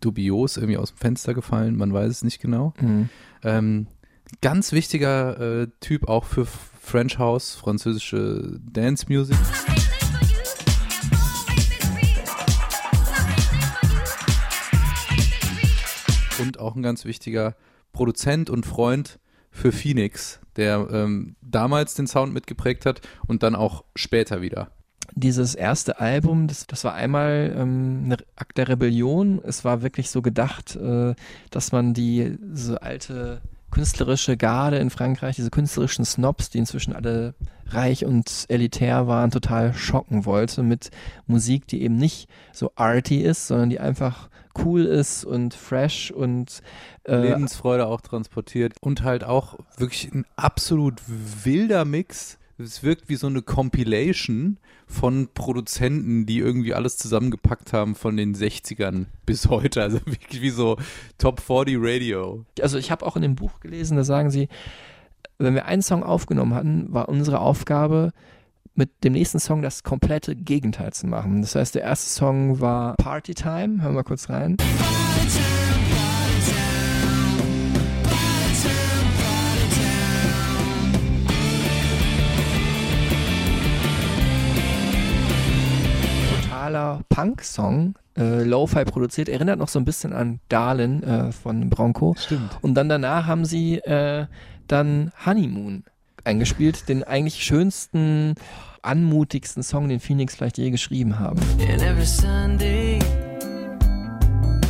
Dubios irgendwie aus dem Fenster gefallen, man weiß es nicht genau. Mhm. Ähm, Ganz wichtiger äh, Typ auch für French House, französische Dance Music. Und auch ein ganz wichtiger Produzent und Freund für Phoenix, der ähm, damals den Sound mitgeprägt hat und dann auch später wieder dieses erste Album, das, das war einmal ähm, eine Akt der Rebellion. Es war wirklich so gedacht, äh, dass man die so alte künstlerische Garde in Frankreich, diese künstlerischen Snobs, die inzwischen alle reich und elitär waren, total schocken wollte mit Musik, die eben nicht so arty ist, sondern die einfach cool ist und fresh und äh, Lebensfreude auch transportiert und halt auch wirklich ein absolut wilder Mix es wirkt wie so eine Compilation von Produzenten, die irgendwie alles zusammengepackt haben von den 60ern bis heute. Also wirklich wie so Top 40 Radio. Also ich habe auch in dem Buch gelesen, da sagen sie, wenn wir einen Song aufgenommen hatten, war unsere Aufgabe, mit dem nächsten Song das komplette Gegenteil zu machen. Das heißt, der erste Song war Party Time. Hören wir mal kurz rein. Party totaler Punk-Song, äh, Lo-Fi produziert, erinnert noch so ein bisschen an Darlin äh, von Bronco. Stimmt. Und dann danach haben sie äh, dann Honeymoon eingespielt, den eigentlich schönsten, anmutigsten Song, den Phoenix vielleicht je geschrieben haben. And every Sunday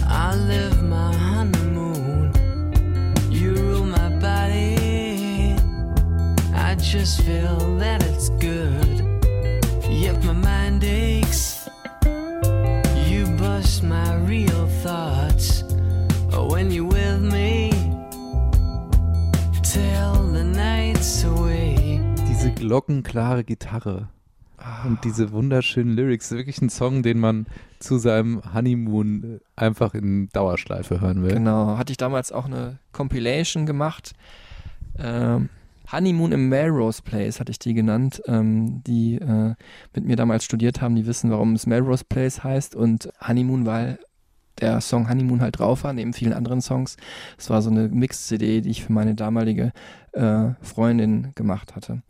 I live my honeymoon You rule my body I just feel that glockenklare Gitarre und diese wunderschönen Lyrics. Wirklich ein Song, den man zu seinem Honeymoon einfach in Dauerschleife hören will. Genau, hatte ich damals auch eine Compilation gemacht. Ähm, Honeymoon im Melrose Place hatte ich die genannt, ähm, die äh, mit mir damals studiert haben, die wissen, warum es Melrose Place heißt und Honeymoon, weil der Song Honeymoon halt drauf war, neben vielen anderen Songs. Es war so eine Mix-CD, die ich für meine damalige äh, Freundin gemacht hatte.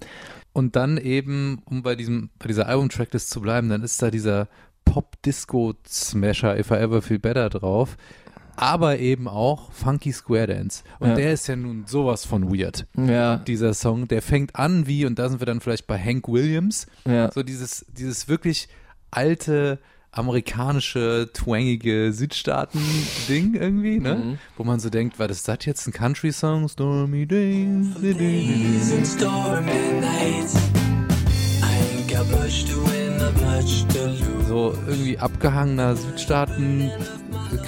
Und dann eben, um bei diesem, bei dieser Album-Tracklist zu bleiben, dann ist da dieser Pop-Disco-Smasher If I Ever Feel Better drauf aber eben auch Funky Square Dance. Und ja. der ist ja nun sowas von weird. Ja. Dieser Song, der fängt an wie, und da sind wir dann vielleicht bei Hank Williams, ja. so dieses, dieses wirklich alte, amerikanische, twangige Südstaaten-Ding irgendwie, ne? Mhm. Wo man so denkt, war das das jetzt ein Country-Song? Stormy Days, Days and stormy nights. I ain't got much to win, not much to lose. So irgendwie abgehangener Südstaaten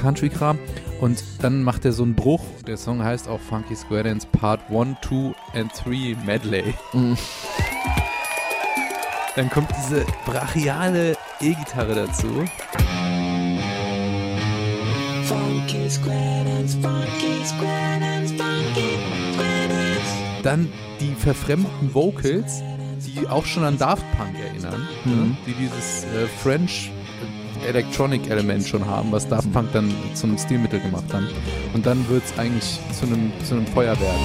Country-Kram. Und dann macht er so einen Bruch. Der Song heißt auch Funky Square Dance Part 1, 2 and 3 Medley. Mhm. Dann kommt diese brachiale E-Gitarre dazu. Dann die verfremdeten Vocals, die auch schon an Daft Punk erinnern, Mhm. ne? die dieses äh, French Electronic Element schon haben, was Daft Punk dann zum Stilmittel gemacht haben. Und dann wird es eigentlich zu einem zu einem Feuerwerk.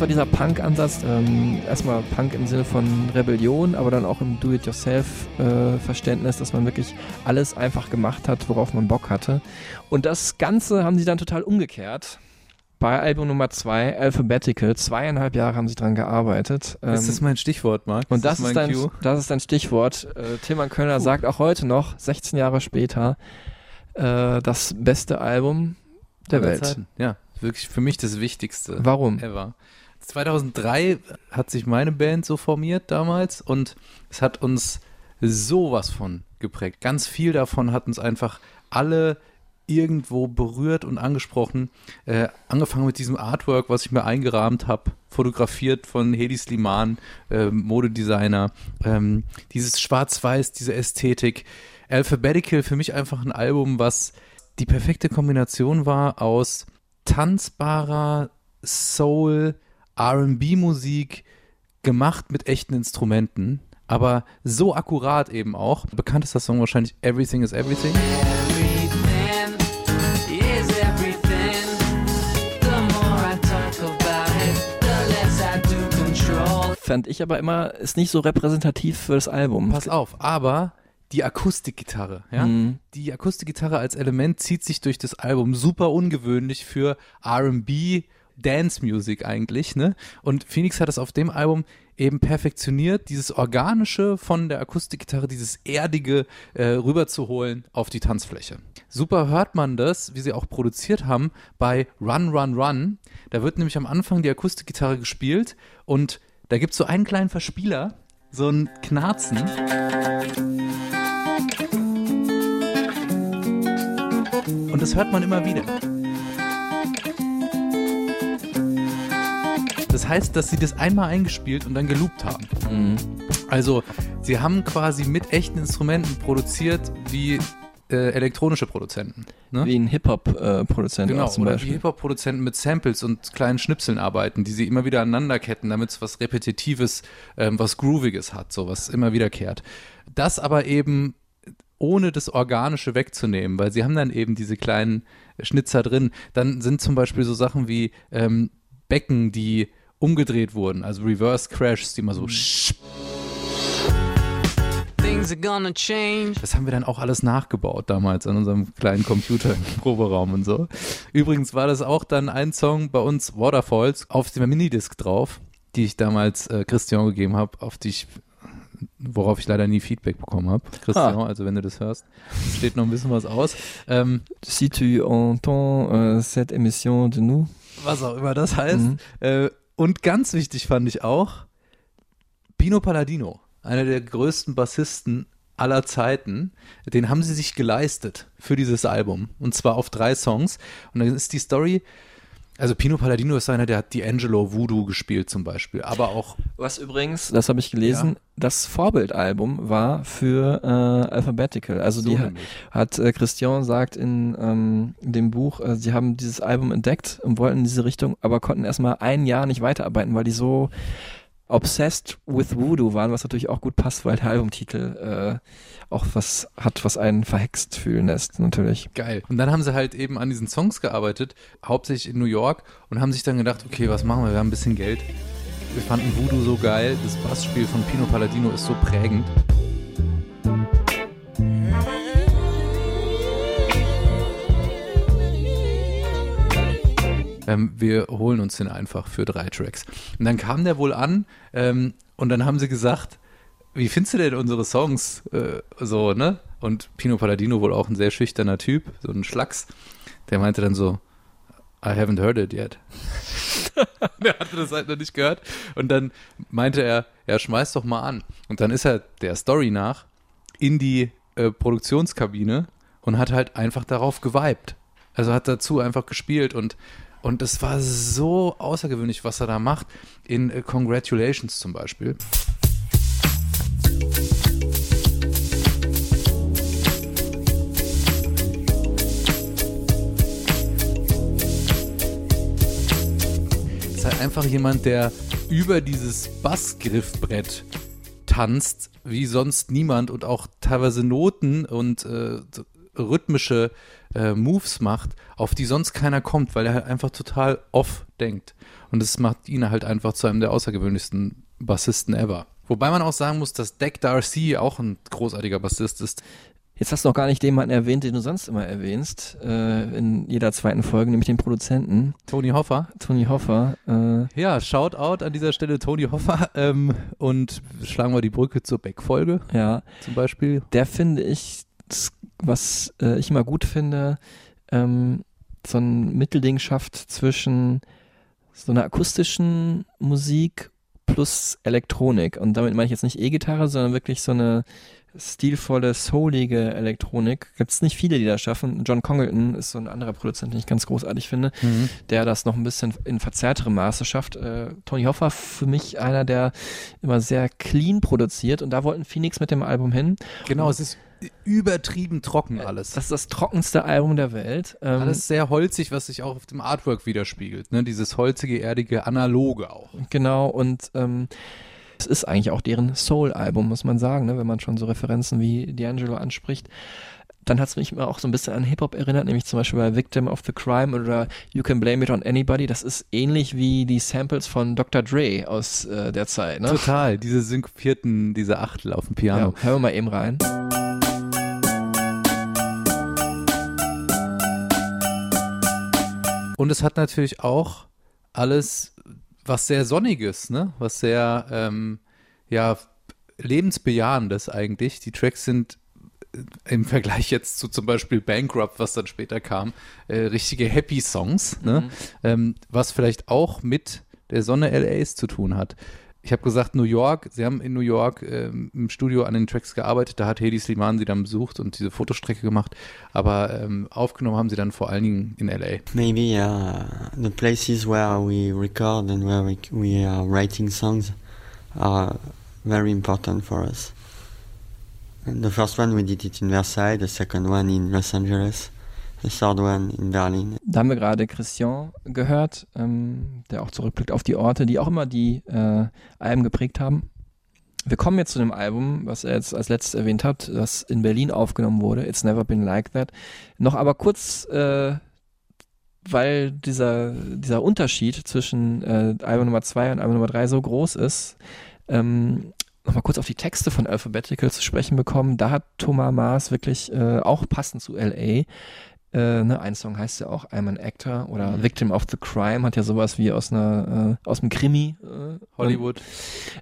Das war dieser Punk-Ansatz. Ähm, erstmal Punk im Sinne von Rebellion, aber dann auch im Do-it-yourself-Verständnis, dass man wirklich alles einfach gemacht hat, worauf man Bock hatte. Und das Ganze haben sie dann total umgekehrt. Bei Album Nummer 2, Alphabetical, zweieinhalb Jahre haben sie dran gearbeitet. ist das Ähm, mein Stichwort, Marc? und das, ist, mein dein, das ist dein Stichwort. Äh, Tilman Kölner Puh. sagt auch heute noch, 16 Jahre später, äh, das beste Album der Welt. Zeiten. Ja, wirklich für mich das Wichtigste. Warum? Ever. 2003 hat sich meine Band so formiert damals und es hat uns sowas von geprägt. Ganz viel davon hat uns einfach alle irgendwo berührt und angesprochen. Äh, angefangen mit diesem Artwork, was ich mir eingerahmt habe, fotografiert von Hedi Sliman, äh, Modedesigner. Ähm, dieses Schwarz-Weiß, diese Ästhetik. Alphabetical für mich einfach ein Album, was die perfekte Kombination war aus tanzbarer Soul, RB-Musik, gemacht mit echten Instrumenten, aber so akkurat eben auch. Bekanntester Song wahrscheinlich Everything is Everything. Fand ich aber immer, ist nicht so repräsentativ für das Album. Pass auf, aber die Akustikgitarre, ja, Mhm. die Akustikgitarre als Element zieht sich durch das Album super ungewöhnlich für R&B Dance Music eigentlich, ne? Und Phoenix hat es auf dem Album eben perfektioniert, dieses organische von der Akustikgitarre, dieses erdige äh, rüberzuholen auf die Tanzfläche. Super hört man das, wie sie auch produziert haben bei Run Run Run. Da wird nämlich am Anfang die Akustikgitarre gespielt und da gibt es so einen kleinen Verspieler, so ein Knarzen. Und das hört man immer wieder. Das heißt, dass sie das einmal eingespielt und dann geloopt haben. Mhm. Also, sie haben quasi mit echten Instrumenten produziert wie äh, elektronische Produzenten. Ne? Wie ein Hip-Hop-Produzent Genau, auch zum oder Beispiel. wie Hip-Hop-Produzenten mit Samples und kleinen Schnipseln arbeiten, die sie immer wieder aneinander ketten, damit es was Repetitives, ähm, was Grooviges hat, so was immer wiederkehrt. Das aber eben ohne das Organische wegzunehmen, weil sie haben dann eben diese kleinen Schnitzer drin. Dann sind zum Beispiel so Sachen wie ähm, Becken, die umgedreht wurden, also Reverse Crashs, die immer so Things are gonna change. Das haben wir dann auch alles nachgebaut damals an unserem kleinen Computer im Proberaum und so. Übrigens war das auch dann ein Song bei uns, Waterfalls, auf dem Minidisc drauf, die ich damals äh, Christian gegeben habe, auf die ich, worauf ich leider nie Feedback bekommen habe. Christian, Ah. also wenn du das hörst, steht noch ein bisschen was aus. Ähm, Si tu entends euh, cette émission de nous. was auch immer das heißt. Mhm. Äh, und ganz wichtig fand ich auch Pino Palladino, einer der größten Bassisten aller Zeiten. Den haben sie sich geleistet für dieses Album. Und zwar auf drei Songs. Und dann ist die Story. Also Pino Palladino ist einer, der hat D'Angelo Voodoo gespielt zum Beispiel, aber auch Was übrigens, das habe ich gelesen, Ja. das Vorbildalbum war für äh, Alphabetical. Also So die nämlich. hat äh, Christian sagt in ähm, dem Buch, äh, sie haben dieses Album entdeckt und wollten in diese Richtung, aber konnten erstmal ein Jahr nicht weiterarbeiten, weil die so obsessed with Voodoo waren, was natürlich auch gut passt, weil der Albumtitel äh, auch was hat, was einen verhext fühlen lässt, natürlich. Geil. Und dann haben sie halt eben an diesen Songs gearbeitet, hauptsächlich in New York, und haben sich dann gedacht, okay, was machen wir? Wir haben ein bisschen Geld. Wir fanden Voodoo so geil. Das Bassspiel von Pino Palladino ist so prägend. Ähm, wir holen uns den einfach für drei Tracks. Und dann kam der wohl an ähm, und dann haben sie gesagt, wie findest du denn unsere Songs? Äh, so, ne? Und Pino Palladino, wohl auch ein sehr schüchterner Typ, so ein Schlacks, der meinte dann so, I haven't heard it yet. der hatte das halt noch nicht gehört. Und dann meinte er, ja, schmeiß doch mal an. Und dann ist er der Story nach in die äh, Produktionskabine und hat halt einfach darauf geweibt. Also hat dazu einfach gespielt und und es war so außergewöhnlich, was er da macht. In äh, Congratulations zum Beispiel. ist halt einfach jemand, der über dieses Bassgriffbrett tanzt, wie sonst niemand und auch teilweise Noten und äh, rhythmische äh, Moves macht, auf die sonst keiner kommt, weil er halt einfach total off denkt. Und das macht ihn halt einfach zu einem der außergewöhnlichsten Bassisten ever. Wobei man auch sagen muss, dass Deck Darcy auch ein großartiger Bassist ist. Jetzt hast du noch gar nicht jemanden erwähnt, den du sonst immer erwähnst, äh, in jeder zweiten Folge, nämlich den Produzenten. Tony Hoffer. Tony Hoffer. Äh, ja, Shoutout an dieser Stelle Tony Hoffer. Ähm, und schlagen wir die Brücke zur Beck-Folge. Ja. Zum Beispiel. Der finde ich, was äh, ich immer gut finde, ähm, so ein Mittelding schafft zwischen so einer akustischen Musik plus Elektronik. Und damit meine ich jetzt nicht E-Gitarre, sondern wirklich so eine stilvolle, soulige Elektronik. Gibt es nicht viele, die das schaffen. John Congleton ist so ein anderer Produzent, den ich ganz großartig finde, Mhm. der das noch ein bisschen in verzerrterem Maße schafft. Äh, Tony Hoffer für mich einer, der immer sehr clean produziert und da wollten Phoenix mit dem Album hin. Genau, es ist übertrieben trocken alles. Das ist das trockenste Album der Welt. Ähm, Alles sehr holzig, was sich auch auf dem Artwork widerspiegelt. Ne? Dieses holzige, erdige, analoge auch. Genau, und ähm, es ist eigentlich auch deren Soul-Album, muss man sagen, ne? wenn man schon so Referenzen wie D'Angelo anspricht. Dann hat es mich immer auch so ein bisschen an Hip-Hop erinnert, nämlich zum Beispiel bei Victim of the Crime oder You Can Blame It on Anybody. Das ist ähnlich wie die Samples von Dr. Dre aus äh, der Zeit. Ne? Total, diese synkopierten, diese Achtel auf dem Piano. Ja, hören wir mal eben rein. Und es hat natürlich auch alles was sehr Sonniges, ne? Was sehr, ähm, ja, lebensbejahendes eigentlich. Die Tracks sind äh, im Vergleich jetzt zu zum Beispiel Bankrupt, was dann später kam, äh, richtige Happy Songs, ne? Mhm. Ähm, was vielleicht auch mit der Sonne LAs zu tun hat. Ich habe gesagt, New York, sie haben in New York ähm, im Studio an den Tracks gearbeitet, da hat Hedi Sliman sie dann besucht und diese Fotostrecke gemacht, aber ähm, aufgenommen haben sie dann vor allen Dingen in LA. Maybe uh, the places where we record and where we, we are writing songs are very important for us. And the first one we did it in Versailles, the second one in Los Angeles, one in Berlin. Da haben wir gerade Christian gehört, ähm, der auch zurückblickt auf die Orte, die auch immer die äh, Alben geprägt haben. Wir kommen jetzt zu dem Album, was er jetzt als letztes erwähnt hat, das in Berlin aufgenommen wurde, It's Never Been Like That. Noch aber kurz, äh, weil dieser, dieser Unterschied zwischen äh, Album Nummer 2 und Album Nummer 3 so groß ist, ähm, nochmal kurz auf die Texte von Alphabetical zu sprechen bekommen. Da hat Thomas Maas wirklich äh, auch passend zu LA äh, ne, ein Song heißt ja auch I'm an Actor oder Mhm. Victim of the Crime hat ja sowas wie aus einer äh, aus dem Krimi äh, Hollywood.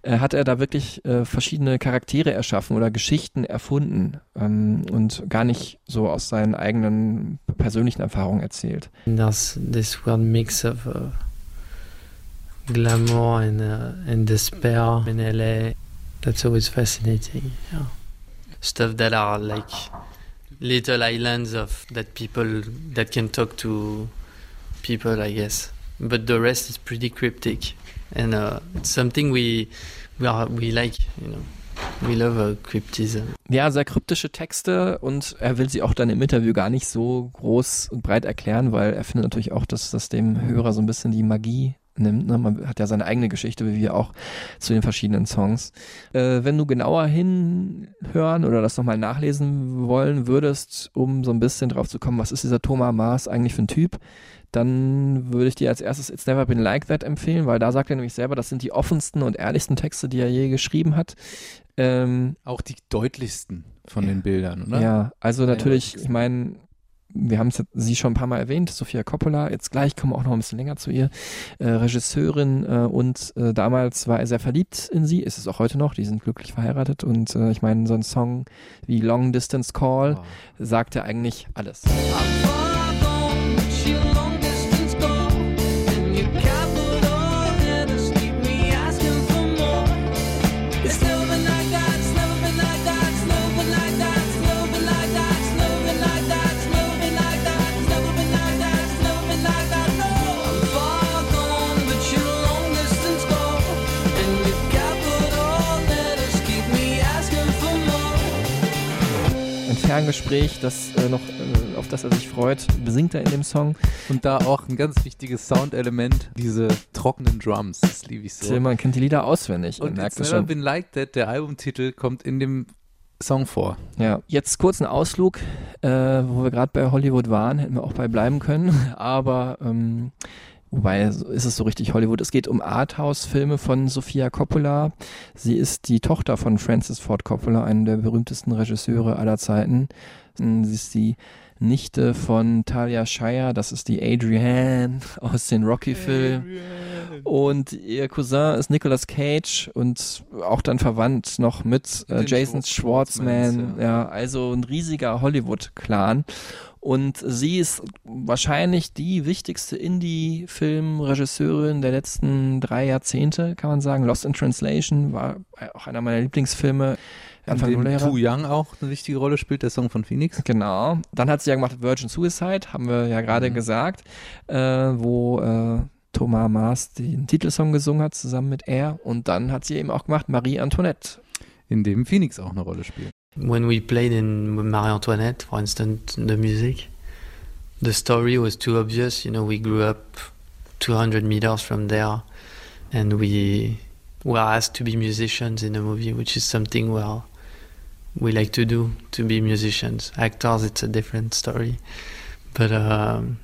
äh, hat er da wirklich äh, verschiedene Charaktere erschaffen oder Geschichten erfunden ähm, und gar nicht so aus seinen eigenen persönlichen Erfahrungen erzählt. There's this weird mix of uh, glamour and, uh, and despair in LA. That's always fascinating. Yeah. Stuff that are like little islands of that people that can talk to people, I guess. But the rest is pretty cryptic, and uh, it's something we we are we like. You know, we love uh, cryptism. Ja, sehr kryptische Texte und er will sie auch dann im Interview gar nicht so groß und breit erklären, weil er findet natürlich auch, dass das dem Hörer so ein bisschen die Magie nimmt. Ne? Man hat ja seine eigene Geschichte, wie wir auch zu den verschiedenen Songs. Äh, wenn du genauer hinhören oder das nochmal nachlesen wollen würdest, um so ein bisschen drauf zu kommen, was ist dieser Thomas Maas eigentlich für ein Typ, dann würde ich dir als erstes It's Never Been Like That empfehlen, weil da sagt er nämlich selber, das sind die offensten und ehrlichsten Texte, die er je geschrieben hat. Ähm, Auch die deutlichsten von den Bildern, oder? ja, also natürlich, ich meine, wir haben sie schon ein paar Mal erwähnt, Sofia Coppola, jetzt gleich kommen wir auch noch ein bisschen länger zu ihr, äh, Regisseurin äh, und äh, damals war er sehr verliebt in sie, ist es auch heute noch, die sind glücklich verheiratet. Und äh, ich meine, so ein Song wie Long Distance Call sagt ja eigentlich alles. Ein Ferngespräch, das äh, noch, äh, auf das er sich freut, besingt er in dem Song. Und da auch ein ganz wichtiges Soundelement, diese trockenen Drums, das liebe ich so. Tillmann kennt die Lieder auswendig. Und merkt It's Never. Been Like That, der Albumtitel, kommt in dem Song vor. Ja, jetzt kurz ein Ausflug, äh, wo wir gerade bei Hollywood waren, hätten wir auch bei bleiben können, aber ähm, wobei so ist es so richtig Hollywood. Es geht um Arthouse-Filme von Sofia Coppola. Sie ist die Tochter von Francis Ford Coppola, einem der berühmtesten Regisseure aller Zeiten. Sie ist die Nichte von Talia Shire, das ist die Adrienne aus den Rocky-Filmen. Und ihr Cousin ist Nicolas Cage und auch dann verwandt noch mit äh, Jason Schwar- Schwartzman. Schwartzmans, Ja. also ein riesiger Hollywood-Clan. Und sie ist wahrscheinlich die wichtigste Indie-Film-Regisseurin der letzten drei Jahrzehnte, kann man sagen. Lost in Translation war auch einer meiner Lieblingsfilme. Anfang in dem. Too Young auch eine wichtige Rolle spielt, der Song von Phoenix. Genau. Dann hat sie ja gemacht Virgin Suicide, haben wir ja gerade gesagt, äh, wo äh, Thomas Maas den Titelsong gesungen hat, zusammen mit er. Und dann hat sie eben auch gemacht Marie Antoinette. In dem Phoenix auch eine Rolle spielt. When we played in Marie Antoinette, for instance, the music, the story was too obvious. You know, we grew up 200 meters from there, and we were asked to be musicians in the movie, which is something well we like to do to be musicians. Actors, it's a different story, but um,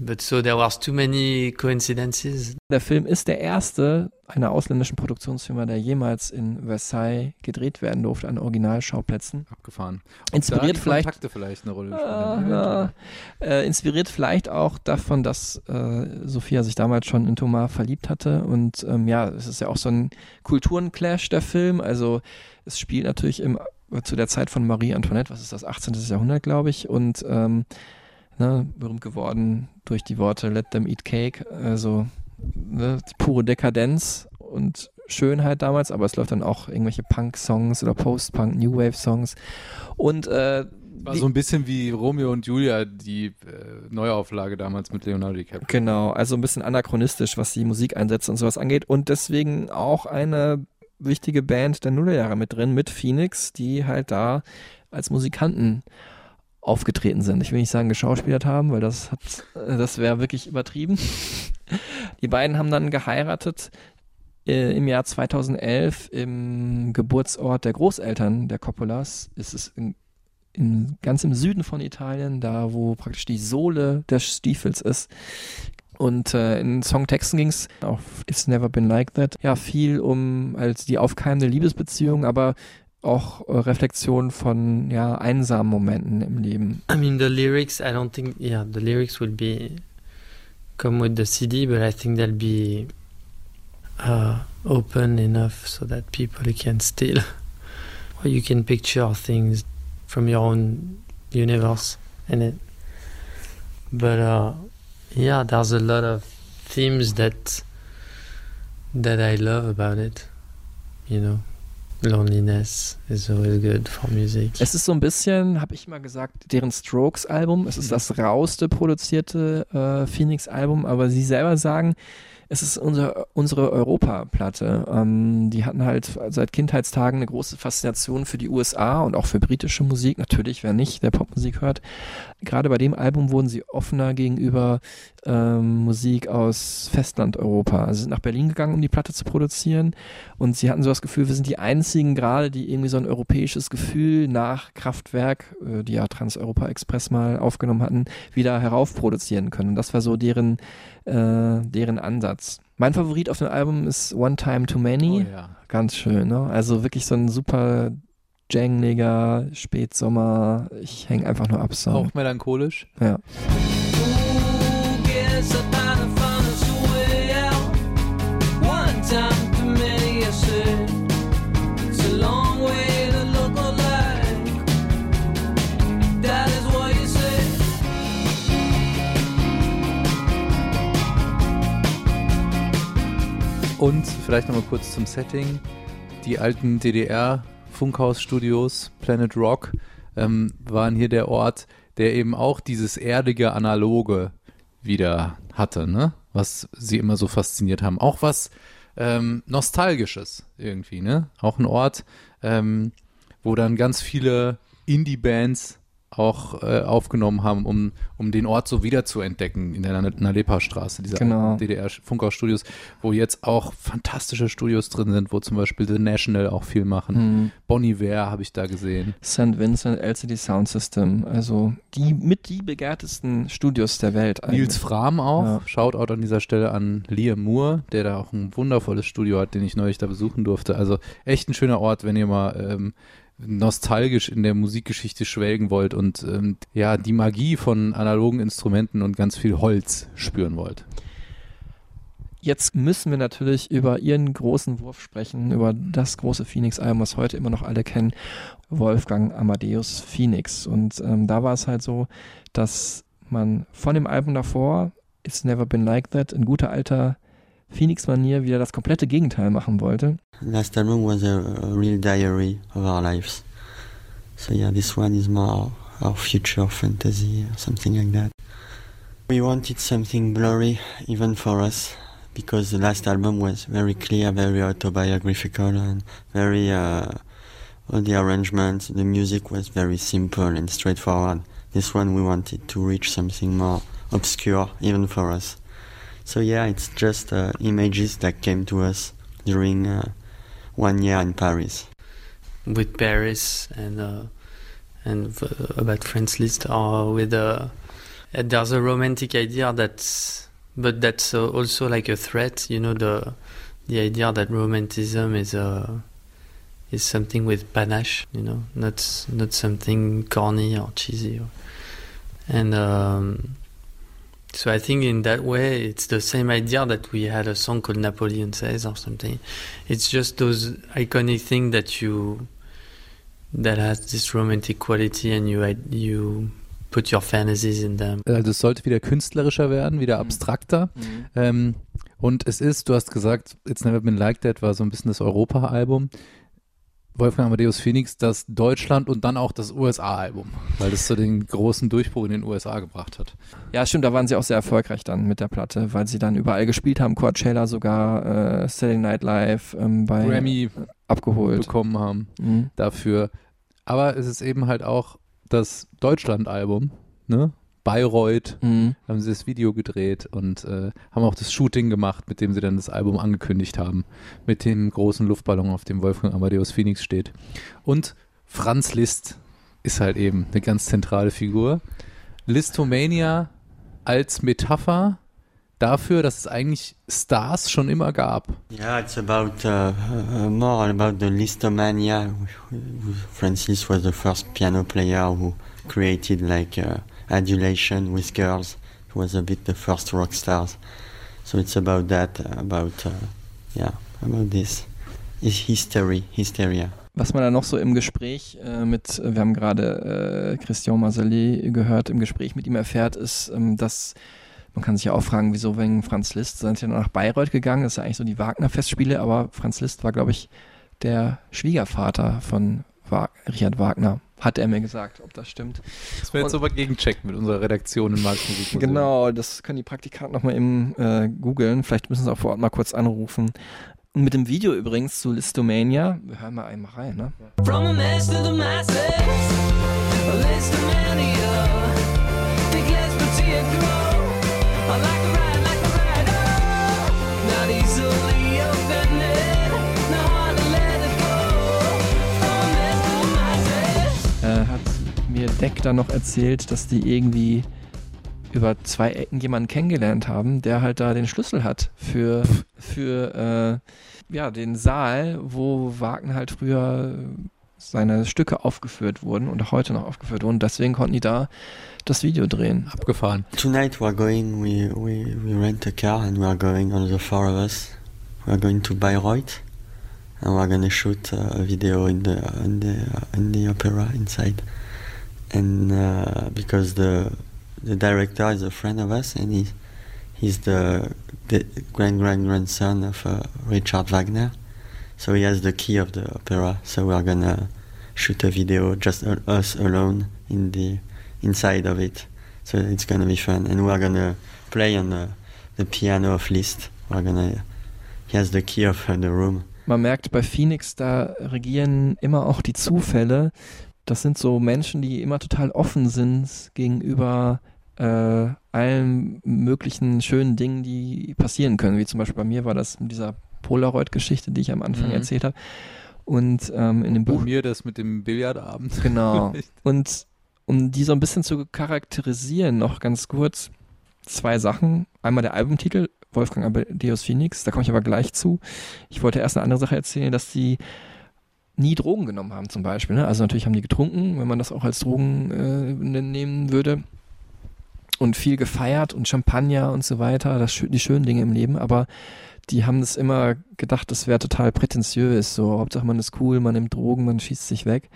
but so there was too many coincidences. Der Film ist der erste einer ausländischen Produktionsfirma, der jemals in Versailles gedreht werden durfte, an Originalschauplätzen. Abgefahren. Ob Inspiriert da die vielleicht. Kontakte vielleicht eine Rolle Ah, ja. Äh, inspiriert vielleicht auch davon, dass äh, Sophia sich damals schon in Thomas verliebt hatte. Und ähm, ja, es ist ja auch so ein Kulturenclash, der Film. Also es spielt natürlich im, zu der Zeit von Marie Antoinette, was ist das, 18. Jahrhundert, glaube ich. Und ähm, ne, berühmt geworden durch die Worte Let them eat cake. Also ne, pure Dekadenz und Schönheit damals, aber es läuft dann auch irgendwelche Punk-Songs oder Post-Punk, New Wave-Songs. Und äh, War so ein bisschen wie Romeo und Julia, die äh, Neuauflage damals mit Leonardo DiCaprio. Genau, also ein bisschen anachronistisch, was die Musikeinsätze und sowas angeht. Und deswegen auch eine wichtige Band der Nullerjahre mit drin, mit Phoenix, die halt da als Musikanten aufgetreten sind. Ich will nicht sagen geschauspielert haben, weil das hat, äh, das wäre wirklich übertrieben. Die beiden haben dann geheiratet äh, im Jahr 2011 im Geburtsort der Großeltern der Coppolas. Es ist in, in, ganz im Süden von Italien, da wo praktisch die Sohle des Stiefels ist. Und äh, in Songtexten ging es auf It's Never Been Like That ja viel um halt die aufkeimende Liebesbeziehung, aber auch äh, Reflexion von ja einsamen Momenten im Leben. I mean, the lyrics, I don't think, yeah, the lyrics will be come with the CD, but I think they'll be uh, open enough so that people can still, or you can picture things from your own universe in it. But uh, yeah, there's a lot of themes that that I love about it. You know, loneliness is always good for music. Es ist so ein bisschen, habe ich mal gesagt, deren Strokes-Album. Es ist das rauste produzierte äh, Phoenix-Album, aber sie selber sagen, es ist unser, unsere Europa-Platte. Ähm, die hatten halt seit Kindheitstagen eine große Faszination für die USA und auch für britische Musik. Natürlich, wer nicht, der Popmusik hört. Gerade bei dem Album wurden sie offener gegenüber ähm, Musik aus Festland-Europa. Also sie sind nach Berlin gegangen, um die Platte zu produzieren. Und sie hatten so das Gefühl, wir sind die einzigen gerade, die irgendwie so ein europäisches Gefühl nach Kraftwerk, äh, die ja Trans-Europa Express mal aufgenommen hatten, wieder heraufproduzieren können. Und das war so deren, äh, deren Ansatz. Mein Favorit auf dem Album ist One Time Too Many. Oh ja. Ganz schön, ne? Also wirklich so ein super jangliger Spätsommer. Ich hänge einfach nur ab Song. Auch melancholisch. Ja. Und vielleicht nochmal kurz zum Setting. Die alten DDR-Funkhausstudios, Planet Rock, ähm, waren hier der Ort, der eben auch dieses erdige Analoge wieder hatte, ne? Was sie immer so fasziniert haben. Auch was ähm, Nostalgisches irgendwie, ne? Auch ein Ort, ähm, wo dann ganz viele Indie-Bands auch äh, aufgenommen haben, um, um den Ort so wieder zu entdecken in der Nalepa-Straße, dieser Genau. DDR-Funkhaus-Studios, wo jetzt auch fantastische Studios drin sind, wo zum Beispiel The National auch viel machen. Mhm. Bon Iver habe ich da gesehen. St. Vincent LCD Sound System, also die mit die begehrtesten Studios der Welt. eigentlich. Nils Fram auch. Ja. Shoutout an dieser Stelle an Liam Moore, der da auch ein wundervolles Studio hat, den ich neulich da besuchen durfte. Also echt ein schöner Ort, wenn ihr mal ähm, nostalgisch in der Musikgeschichte schwelgen wollt und ähm, ja, die Magie von analogen Instrumenten und ganz viel Holz spüren wollt. Jetzt müssen wir natürlich über ihren großen Wurf sprechen, über das große Phoenix-Album, was heute immer noch alle kennen, Wolfgang Amadeus Phoenix. Und ähm, da war es halt so, dass man von dem Album davor, It's Never Been Like That, in guter alter Phoenix-Manier wieder das komplette Gegenteil machen wollte. Last album was a, a real diary of our lives. So yeah, this one is more our future fantasy or something like that. We wanted something blurry even for us because the last album was very clear, very autobiographical and very uh, all the arrangements, the music was very simple and straightforward. This one we wanted to reach something more obscure even for us. So yeah, it's just uh, images that came to us during uh, one year in Paris. with Paris and uh, and about Friends List or with uh, there's a romantic idea that's but that's uh, also like a threat you know the the idea that romanticism is uh, is something with panache you know not not something corny or cheesy or, and um, so I think in that way it's the same idea that we had a song called Napoleon Says or something it's just those iconic things that you that has this romantic quality and you you put your fantasies in them. Also es sollte wieder künstlerischer werden, wieder abstrakter. Ähm, und es ist, du hast gesagt, It's Never Been Like That war so ein bisschen das Europa-Album. Wolfgang Amadeus Phoenix, das Deutschland und dann auch das USA-Album, weil das so den großen Durchbruch in den USA gebracht hat. Ja, stimmt, da waren sie auch sehr erfolgreich dann mit der Platte, weil sie dann überall gespielt haben, Coachella sogar, äh, Saturday Night Live ähm, bei Grammy abgeholt. bekommen haben Mhm. dafür. Aber es ist eben halt auch das Deutschland-Album, ne? Bayreuth, Mhm. haben sie das Video gedreht und äh, haben auch das Shooting gemacht, mit dem sie dann das Album angekündigt haben. Mit dem großen Luftballon, auf dem Wolfgang Amadeus Phoenix steht. Und Franz Liszt ist halt eben eine ganz zentrale Figur. Listomania als Metapher dafür, dass es eigentlich Stars schon immer gab. Yeah, it's about uh, uh, more about the listomania. Francis was the first piano player who created like uh, adulation with girls. He was a bit the first rock stars. So it's about that, about uh, yeah, about this. Is history, hysteria. Was man da noch so im Gespräch äh, mit, wir haben gerade äh, Christian Marcellet gehört, im Gespräch mit ihm erfährt, ist, ähm, dass man kann sich ja auch fragen, wieso wegen Franz Liszt sind ja nach Bayreuth gegangen, das ist ja eigentlich so die Wagner-Festspiele, aber Franz Liszt war, glaube ich, der Schwiegervater von Wa Richard Wagner, hat er mir gesagt, ob das stimmt. Das wir jetzt aber gegenchecken mit unserer Redaktion im Marktmusikmuseum. Genau, das können die Praktikanten nochmal eben äh, googeln. Vielleicht müssen sie auch vor Ort mal kurz anrufen. Und mit dem Video übrigens zu Listomania, wir hören mal einmal rein, ne? From a mess to the masses, a list of mania. Think less but see it grow. I like a ride, like a ride, oh. Not easily mir Deck dann noch erzählt, dass die irgendwie über zwei Ecken jemanden kennengelernt haben, der halt da den Schlüssel hat für, für äh, ja, den Saal, wo Wagner halt früher seine Stücke aufgeführt wurden und auch heute noch aufgeführt wurden. Deswegen konnten die da das Video drehen. Abgefahren. Tonight we're going, we, we, we rent a car and we're going, all the four of us, we're going to Bayreuth and we're gonna shoot a video in the, in the, in the opera inside. And uh, because the, the director is a friend of us and he, he's the, the grand grand grandson of uh, Richard Wagner. So he has the key of the opera. So we're gonna shoot a video just uh, us alone in the inside of it. So it's gonna be fun, and we're gonna play on the, the piano of Liszt. We're gonna he has the key of uh, the room. Man merkt bei Phoenix, da regieren immer auch die Zufälle. Das sind so Menschen, die immer total offen sind gegenüber äh, allen möglichen schönen Dingen, die passieren können. Wie zum Beispiel bei mir war das mit dieser Polaroid-Geschichte, die ich am Anfang Mhm. erzählt habe. Und ähm, in dem Bei Buch mir das mit dem Billardabend. Genau. Und um die so ein bisschen zu charakterisieren, noch ganz kurz zwei Sachen. Einmal der Albumtitel, Wolfgang Amadeus Phoenix, da komme ich aber gleich zu. Ich wollte erst eine andere Sache erzählen, dass die nie Drogen genommen haben zum Beispiel. Ne? Also natürlich haben die getrunken, wenn man das auch als Drogen äh, nehmen würde. Und viel gefeiert und Champagner und so weiter, das, die schönen Dinge im Leben, aber die haben das immer gedacht, das wäre total prätentiös. So, Hauptsache man ist cool, man nimmt Drogen, man schießt sich weg.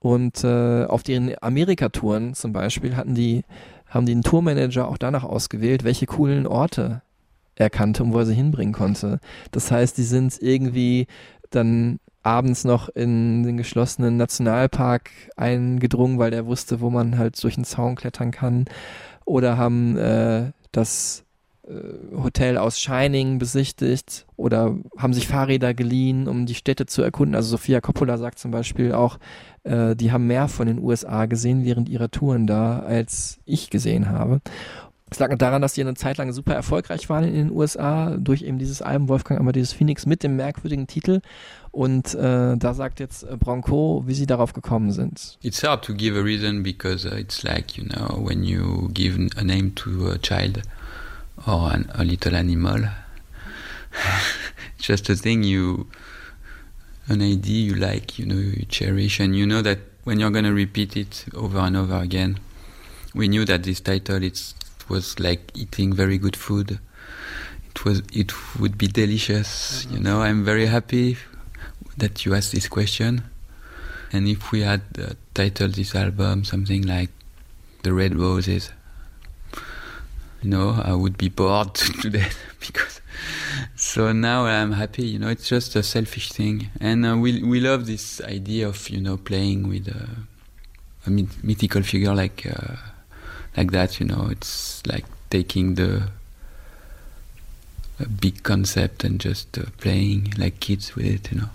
Und äh, auf deren Amerika-Touren zum Beispiel hatten die, haben die einen Tourmanager auch danach ausgewählt, welche coolen Orte er kannte und wo er sie hinbringen konnte. Das heißt, die sind irgendwie dann abends noch in den geschlossenen Nationalpark eingedrungen, weil der wusste, wo man halt durch den Zaun klettern kann. Oder haben äh, das äh, Hotel aus Shining besichtigt oder haben sich Fahrräder geliehen, um die Städte zu erkunden. Also Sofia Coppola sagt zum Beispiel auch, äh, die haben mehr von den USA gesehen während ihrer Touren da, als ich gesehen habe. Es lag daran, dass die eine Zeit lang super erfolgreich waren in den USA durch eben dieses Album Wolfgang Amadeus Phoenix mit dem merkwürdigen Titel. Und äh, da sagt jetzt äh, Bronco, wie sie darauf gekommen sind. It's hard to give a reason because uh, it's like, you know, when you give a name to a child or an, a little animal, just a thing you, an idea you like, you know, you cherish, and you know that when you're going to repeat it over and over again, we knew that this title it was like eating very good food. It was, it would be delicious, you know. I'm very happy that you asked this question. And if we had uh, titled this album something like The Red Roses, you know, I would be bored to death because. So now I'm happy, you know, it's just a selfish thing. And uh, we, we love this idea of, you know, playing with uh, a myth- mythical figure like, uh, like that, you know, it's like taking the a big concept and just uh, playing like kids with it, you know.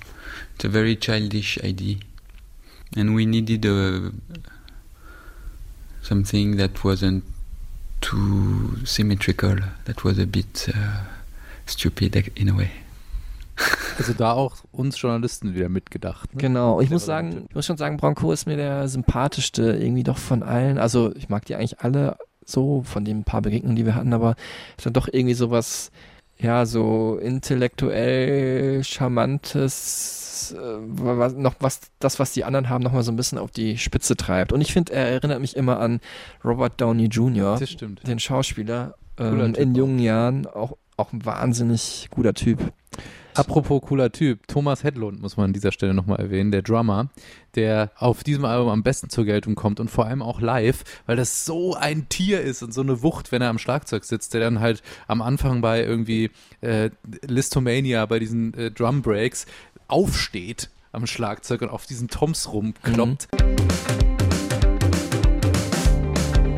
It's a very childish idea, and we needed a something that wasn't too symmetrical. That was a bit uh, stupid like, in a way. Also da auch uns Journalisten wieder mitgedacht. Ne? Genau, ich muss sagen, ich muss schon sagen, Bronco ist mir der sympathischste irgendwie doch von allen. Also ich mag die eigentlich alle so, von den paar Begegnungen, die wir hatten, aber ist dann doch irgendwie sowas, ja, so intellektuell charmantes, äh, was, noch was, das, was die anderen haben, nochmal so ein bisschen auf die Spitze treibt. Und ich finde, er erinnert mich immer an Robert Downey Jr., Das stimmt. den Schauspieler, ähm, in auch. jungen Jahren, auch, auch ein wahnsinnig guter Typ. Apropos cooler Typ, Thomas Hedlund muss man an dieser Stelle nochmal erwähnen, der Drummer, der auf diesem Album am besten zur Geltung kommt und vor allem auch live, weil das so ein Tier ist und so eine Wucht, wenn er am Schlagzeug sitzt, der dann halt am Anfang bei irgendwie äh, Listomania, bei diesen äh, Drum Breaks aufsteht am Schlagzeug und auf diesen Toms rumkloppt.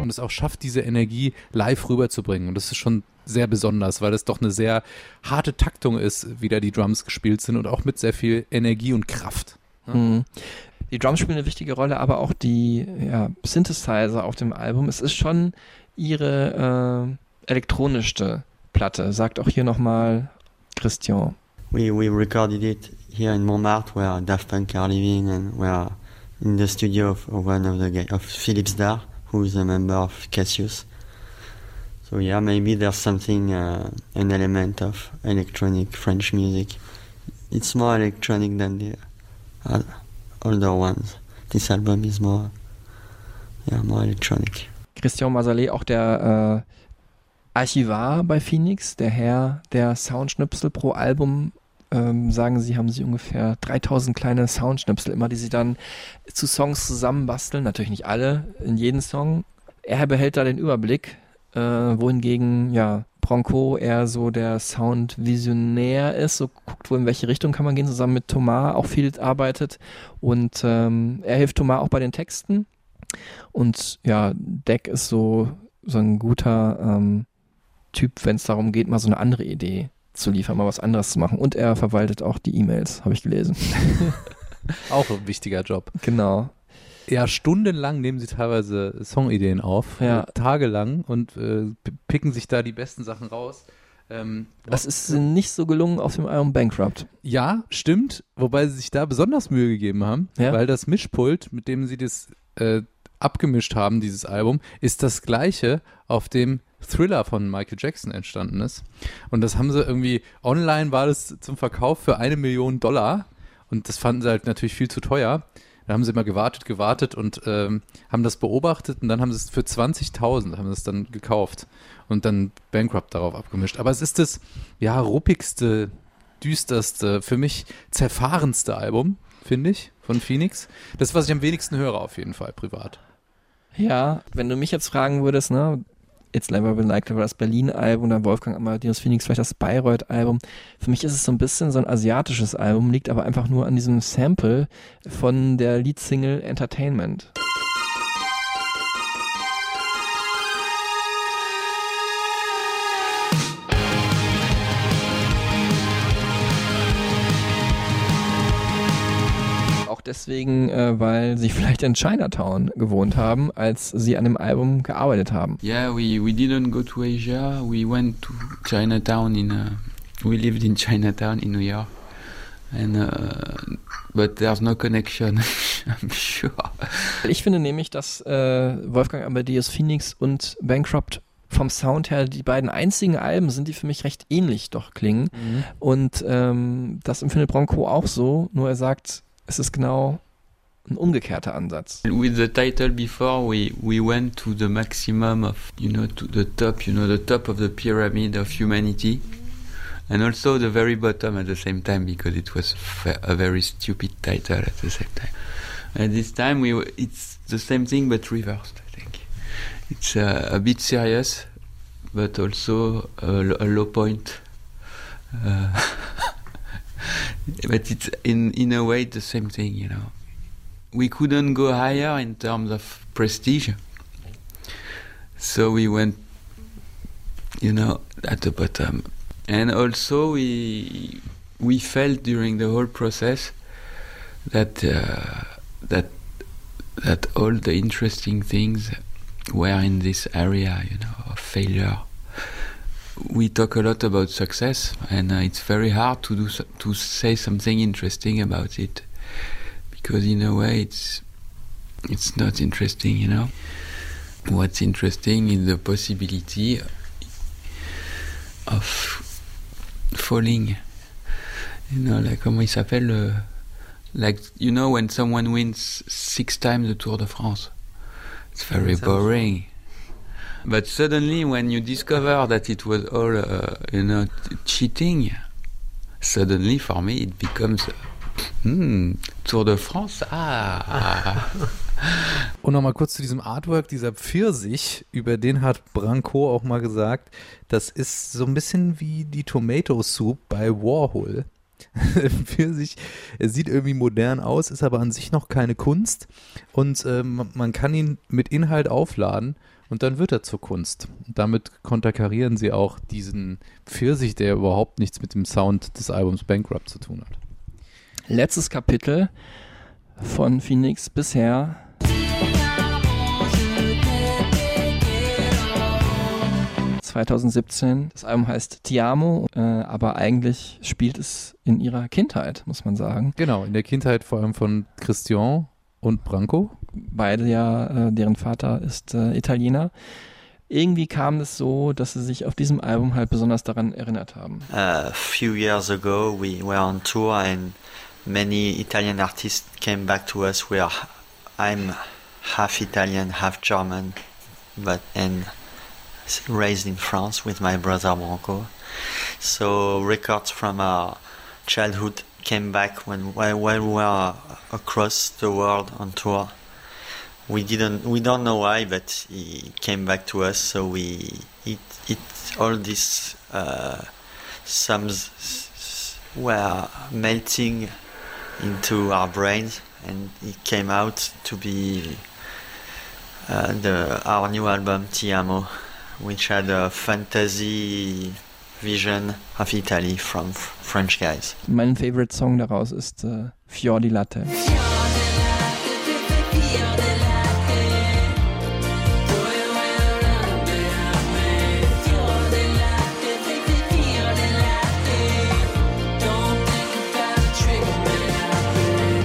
Und es auch schafft, diese Energie live rüberzubringen. Und das ist schon sehr besonders, weil es doch eine sehr harte Taktung ist, wie da die Drums gespielt sind und auch mit sehr viel Energie und Kraft. Mhm. Die Drums spielen eine wichtige Rolle, aber auch die ja, Synthesizer auf dem Album. Es ist schon ihre äh, elektronischste Platte, sagt auch hier nochmal Christian. We we recorded it here in Montmartre, where Daft Punk are living, and we are in the studio of, one of the of Philippe Zdar, who is a member of Cassius. So yeah, maybe there's something, uh, an element of electronic French music. It's more electronic than the uh, older ones. This album is more, yeah, more electronic. Christian Masalet, auch der äh, Archivar bei Phoenix, der Herr der Soundschnipsel pro Album. Ähm, sagen sie, haben sie ungefähr 3000 kleine Soundschnipsel immer, die sie dann zu Songs zusammenbasteln. Natürlich nicht alle in jeden Song. Er behält da den Überblick, äh, wohingegen, ja, Bronco eher so der Soundvisionär ist, so guckt, wo in welche Richtung kann man gehen, zusammen mit Thomas auch viel arbeitet. Und ähm, er hilft Thomas auch bei den Texten. Und ja, Deck ist so, so ein guter ähm, Typ, wenn es darum geht, mal so eine andere Idee zu liefern, mal was anderes zu machen. Und er verwaltet auch die E-Mails, habe ich gelesen. Auch ein wichtiger Job. Genau. Ja, stundenlang nehmen sie teilweise Songideen auf, Ja. äh, tagelang und äh, picken sich da die besten Sachen raus. Ähm, Das ist nicht so gelungen auf dem Album Bankrupt. Ja, stimmt, wobei sie sich da besonders Mühe gegeben haben, Ja? weil das Mischpult, mit dem sie das äh, abgemischt haben, dieses Album, ist das gleiche, auf dem Thriller von Michael Jackson entstanden ist. Und das haben sie irgendwie, online war das zum Verkauf für eine Million Dollar und das fanden sie halt natürlich viel zu teuer. Da haben sie immer gewartet, gewartet und ähm, haben das beobachtet und dann haben sie es für 20.000 haben sie es dann gekauft und dann Bankrupt darauf abgemischt. Aber es ist das, ja, ruppigste, düsterste, für mich zerfahrenste Album, finde ich, von Phoenix. Das, was ich am wenigsten höre, auf jeden Fall, privat. Ja, wenn du mich jetzt fragen würdest, ne, It's Never Been Like That war das Berlin-Album, oder Wolfgang Amadeus Phoenix vielleicht das Bayreuth-Album. Für mich ist es so ein bisschen so ein asiatisches Album, liegt aber einfach nur an diesem Sample von der Leadsingle Entertainment. Deswegen, äh, weil sie vielleicht in Chinatown gewohnt haben, als sie an dem Album gearbeitet haben. Yeah, we, we didn't go to Asia. We went to Chinatown in. Uh, we lived in Chinatown in New York, and uh, but there's no connection. I'm sure. Ich finde nämlich, dass äh, Wolfgang Amadeus Phoenix und Bankrupt vom Sound her die beiden einzigen Alben sind, die für mich recht ähnlich doch klingen. Und ähm, das empfindet Bronco auch so, nur er sagt, es ist genau ein umgekehrter Ansatz. With the title before, we we went to the maximum of you know to the top, you know the top of the pyramid of humanity, and also the very bottom at the same time because it was a very stupid title at the same time. And this time we it's the same thing but reversed. I think it's uh, a bit serious, but also a, a low point. Uh, but it's in in a way the same thing, you know we couldn't go higher in terms of prestige. So we went, you know, at the bottom. And also we we felt during the whole process that uh, that that all the interesting things were in this area, you know, of failure. We talk a lot about success, and uh, it's very hard to do so, to say something interesting about it because in a way it's it's not interesting, you know. What's interesting is the possibility of falling. You know, like comment il s'appelle, euh, like you know when someone wins six times the Tour de France, it's very boring. But suddenly, when you discover that it was all, uh, you know, cheating, suddenly for me it becomes Hmm, Tour de France, ah. Und nochmal kurz zu diesem Artwork, dieser Pfirsich, über den hat Branco auch mal gesagt, das ist so ein bisschen wie die Tomato Soup bei Warhol. Pfirsich, sieht irgendwie modern aus, ist aber an sich noch keine Kunst und ähm, man kann ihn mit Inhalt aufladen und dann wird er zur Kunst. Und damit konterkarieren sie auch diesen Pfirsich, der überhaupt nichts mit dem Sound des Albums Bankrupt zu tun hat. Letztes Kapitel von Phoenix bisher. ...2017. Das Album heißt Ti Amo, äh, aber eigentlich spielt es in ihrer Kindheit, muss man sagen. Genau, in der Kindheit vor allem von Christian und Branco. Beide ja, äh, deren Vater ist äh, Italiener. Irgendwie kam es so, dass sie sich auf diesem Album halt besonders daran erinnert haben. A few years ago, we were on tour, and many Italian artists came back to us. Where I'm half Italian, half German, but and raised in France with my brother Branco. So records from our childhood came back when while, we were across the world on tour. We didn't, we don't know why, but he came back to us. So we, it, it, all these uh, sums were melting into our brains, and it came out to be uh, the our new album Ti Amo, which had a fantasy vision of Italy from French guys. Mein Favorite Song daraus ist äh, Fior di Latte.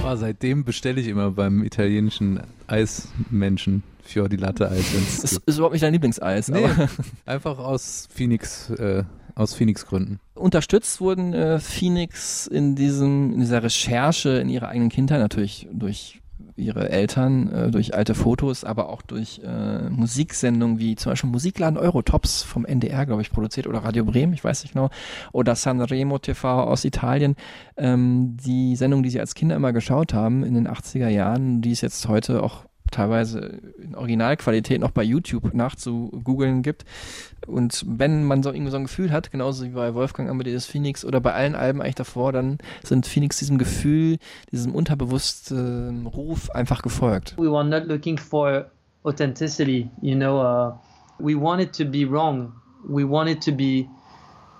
Oh, seitdem bestelle ich immer beim italienischen Eismenschen Fior di Latte Eis. wenn's Ist, überhaupt nicht dein Lieblingseis. Nee, Aber einfach aus Phoenix, äh, aus Phoenix Gründen. unterstützt wurden äh, Phoenix in diesem, in dieser Recherche in ihrer eigenen Kindheit natürlich durch ihre Eltern, äh, durch alte Fotos, aber auch durch äh, Musiksendungen wie zum Beispiel Musikladen Eurotops vom NDR, glaube ich, produziert oder Radio Bremen, ich weiß nicht genau, oder Sanremo TV aus Italien. Ähm, die Sendung, die sie als Kinder immer geschaut haben in den 80er Jahren, die es jetzt heute auch teilweise in Originalqualität noch bei YouTube nachzugoogeln gibt. Und wenn man so irgendwie so ein Gefühl hat, genauso wie bei Wolfgang Amadeus Phoenix oder bei allen Alben eigentlich davor, dann sind Phoenix diesem Gefühl, diesem unterbewussten Ruf einfach gefolgt. We were not looking for authenticity, you know. Uh, we wanted to be wrong. We wanted to be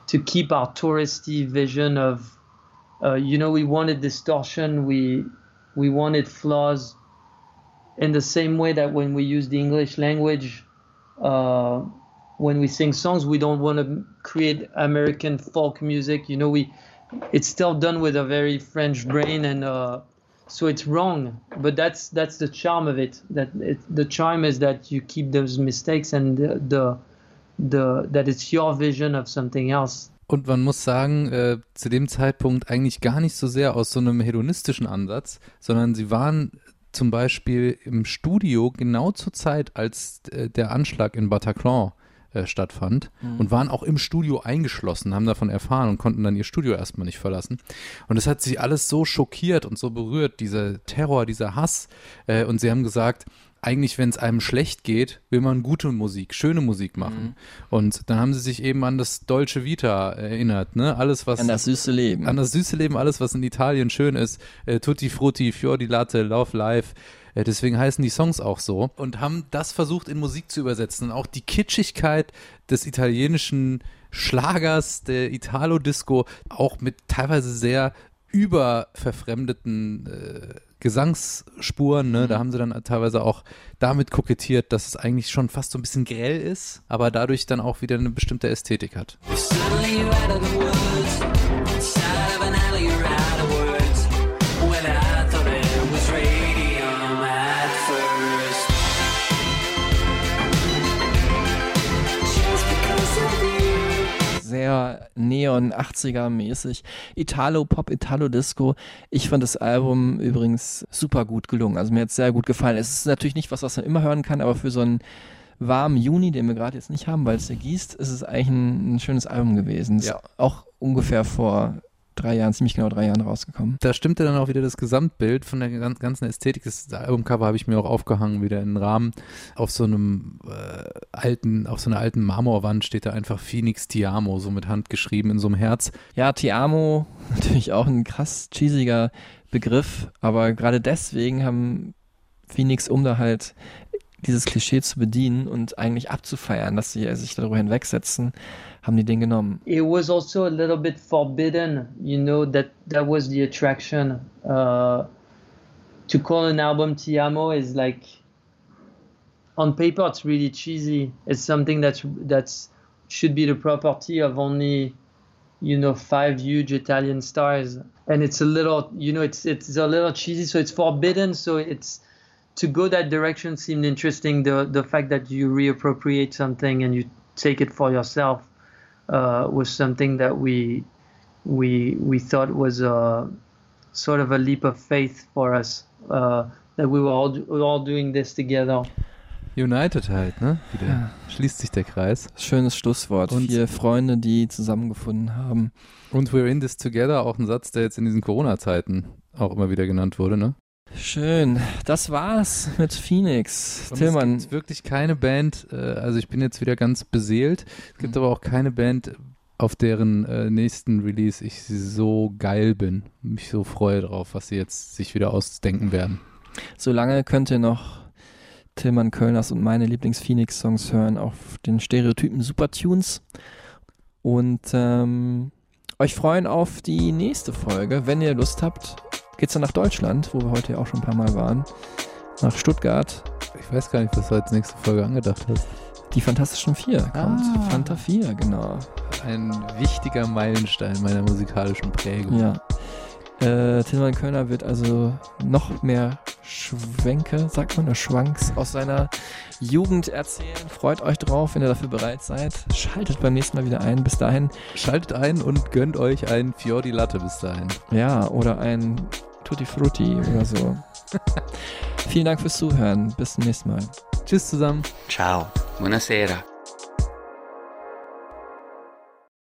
to keep our touristy vision of, uh, you know, we wanted distortion. We we wanted flaws. In the same way that when we use the English language, uh, when we sing songs, we don't want to create American folk music. You know, we it's still done with a very French brain and. Uh, so it's wrong but that's that's the charm of it that it, the charm is that you keep those mistakes and the, the the that it's your vision of something else Und man muss sagen, äh, zu dem Zeitpunkt eigentlich gar nicht so sehr aus so einem hedonistischen Ansatz, sondern sie waren zum Beispiel im Studio genau zur Zeit, als äh, der Anschlag in Bataclan äh, stattfand Mhm. und waren auch im Studio eingeschlossen, haben davon erfahren und konnten dann ihr Studio erstmal nicht verlassen. Und es hat sie alles so schockiert und so berührt, dieser Terror, dieser Hass. Äh, und sie haben gesagt, eigentlich, wenn es einem schlecht geht, will man gute Musik, schöne Musik machen. Und dann haben sie sich eben an das Dolce Vita erinnert, ne? Alles, was. An das süße Leben. An das süße Leben, alles, was in Italien schön ist. Äh, Tutti Frutti, Fior di Latte, Love Life. Äh, deswegen heißen die Songs auch so. Und haben das versucht in Musik zu übersetzen. Und auch die Kitschigkeit des italienischen Schlagers, der Italo-Disco, auch mit teilweise sehr überverfremdeten äh, Gesangsspuren, ne? da haben sie dann teilweise auch damit kokettiert, dass es eigentlich schon fast so ein bisschen grell ist, aber dadurch dann auch wieder eine bestimmte Ästhetik hat. Suddenly Sehr Neon 80er mäßig. Italo Pop, Italo Disco. Ich fand das Album übrigens super gut gelungen. Also mir hat es sehr gut gefallen. Es ist natürlich nicht was, was man immer hören kann, aber für so einen warmen Juni, den wir gerade jetzt nicht haben, weil es hier gießt, ist es eigentlich ein, ein schönes Album gewesen. Ja. auch ungefähr vor drei Jahren, ziemlich genau drei Jahren rausgekommen. Da stimmte dann auch wieder das Gesamtbild von der gan- ganzen Ästhetik. Das Albumcover habe ich mir auch aufgehangen, wieder in den Rahmen. Auf so einem äh, alten, auf so einer alten Marmorwand steht da einfach Phoenix Tiamo, so mit Hand geschrieben in so einem Herz. Ja, Ti amo, natürlich auch ein krass cheesiger Begriff, aber gerade deswegen haben Phoenix, um da halt dieses Klischee zu bedienen und eigentlich abzufeiern, dass sie sich darüber hinwegsetzen, haben die den genommen. it was also a little bit forbidden you know that that was the attraction uh, to call an album Ti Amo is like on paper it's really cheesy it's something that's that's should be the property of only you know five huge Italian stars and it's a little you know it's it's a little cheesy so it's forbidden so it's to go that direction seemed interesting the the fact that you reappropriate something and you take it for yourself uh, was something that we we we thought was a sort of a leap of faith for us uh, that we were all we were all doing this together. United halt, ne? Wieder schließt sich der Kreis. Schönes Schlusswort. Und- Vier Freunde, die zusammengefunden haben. Und we're in this together, auch ein Satz, der jetzt in diesen Corona-Zeiten auch immer wieder genannt wurde, ne? Schön. Das war's mit Phoenix. Und Tillmann, Es gibt wirklich keine Band, äh, also ich bin jetzt wieder ganz beseelt. Es gibt Mhm. aber auch keine Band, auf deren äh, nächsten Release ich so geil bin. Mich so freue drauf, was sie jetzt sich wieder ausdenken werden. solange könnt ihr noch Tillmann Kölners und meine Lieblings-Phoenix-Songs hören auf den Stereotypen Supertunes. Und ähm, euch freuen auf die nächste Folge. Wenn ihr Lust habt, geht's dann nach Deutschland, wo wir heute ja auch schon ein paar Mal waren. nach Stuttgart. Ich weiß gar nicht, was du als nächste Folge angedacht hast. Die Fantastischen Vier kommt. Ah. Fanta 4, genau. Ein wichtiger Meilenstein meiner musikalischen Prägung. Ja. Äh, Tilman Kölner wird also noch mehr Schwenke, sagt man, oder Schwanks aus seiner Jugend erzählen. Freut euch drauf, wenn ihr dafür bereit seid. Schaltet beim nächsten Mal wieder ein. Bis dahin. Schaltet ein und gönnt euch ein Fiordi Latte bis dahin. Ja, oder ein Tutti Frutti oder so. Vielen Dank fürs Zuhören. Bis zum nächsten Mal. Tschüss zusammen. Ciao. Buonasera.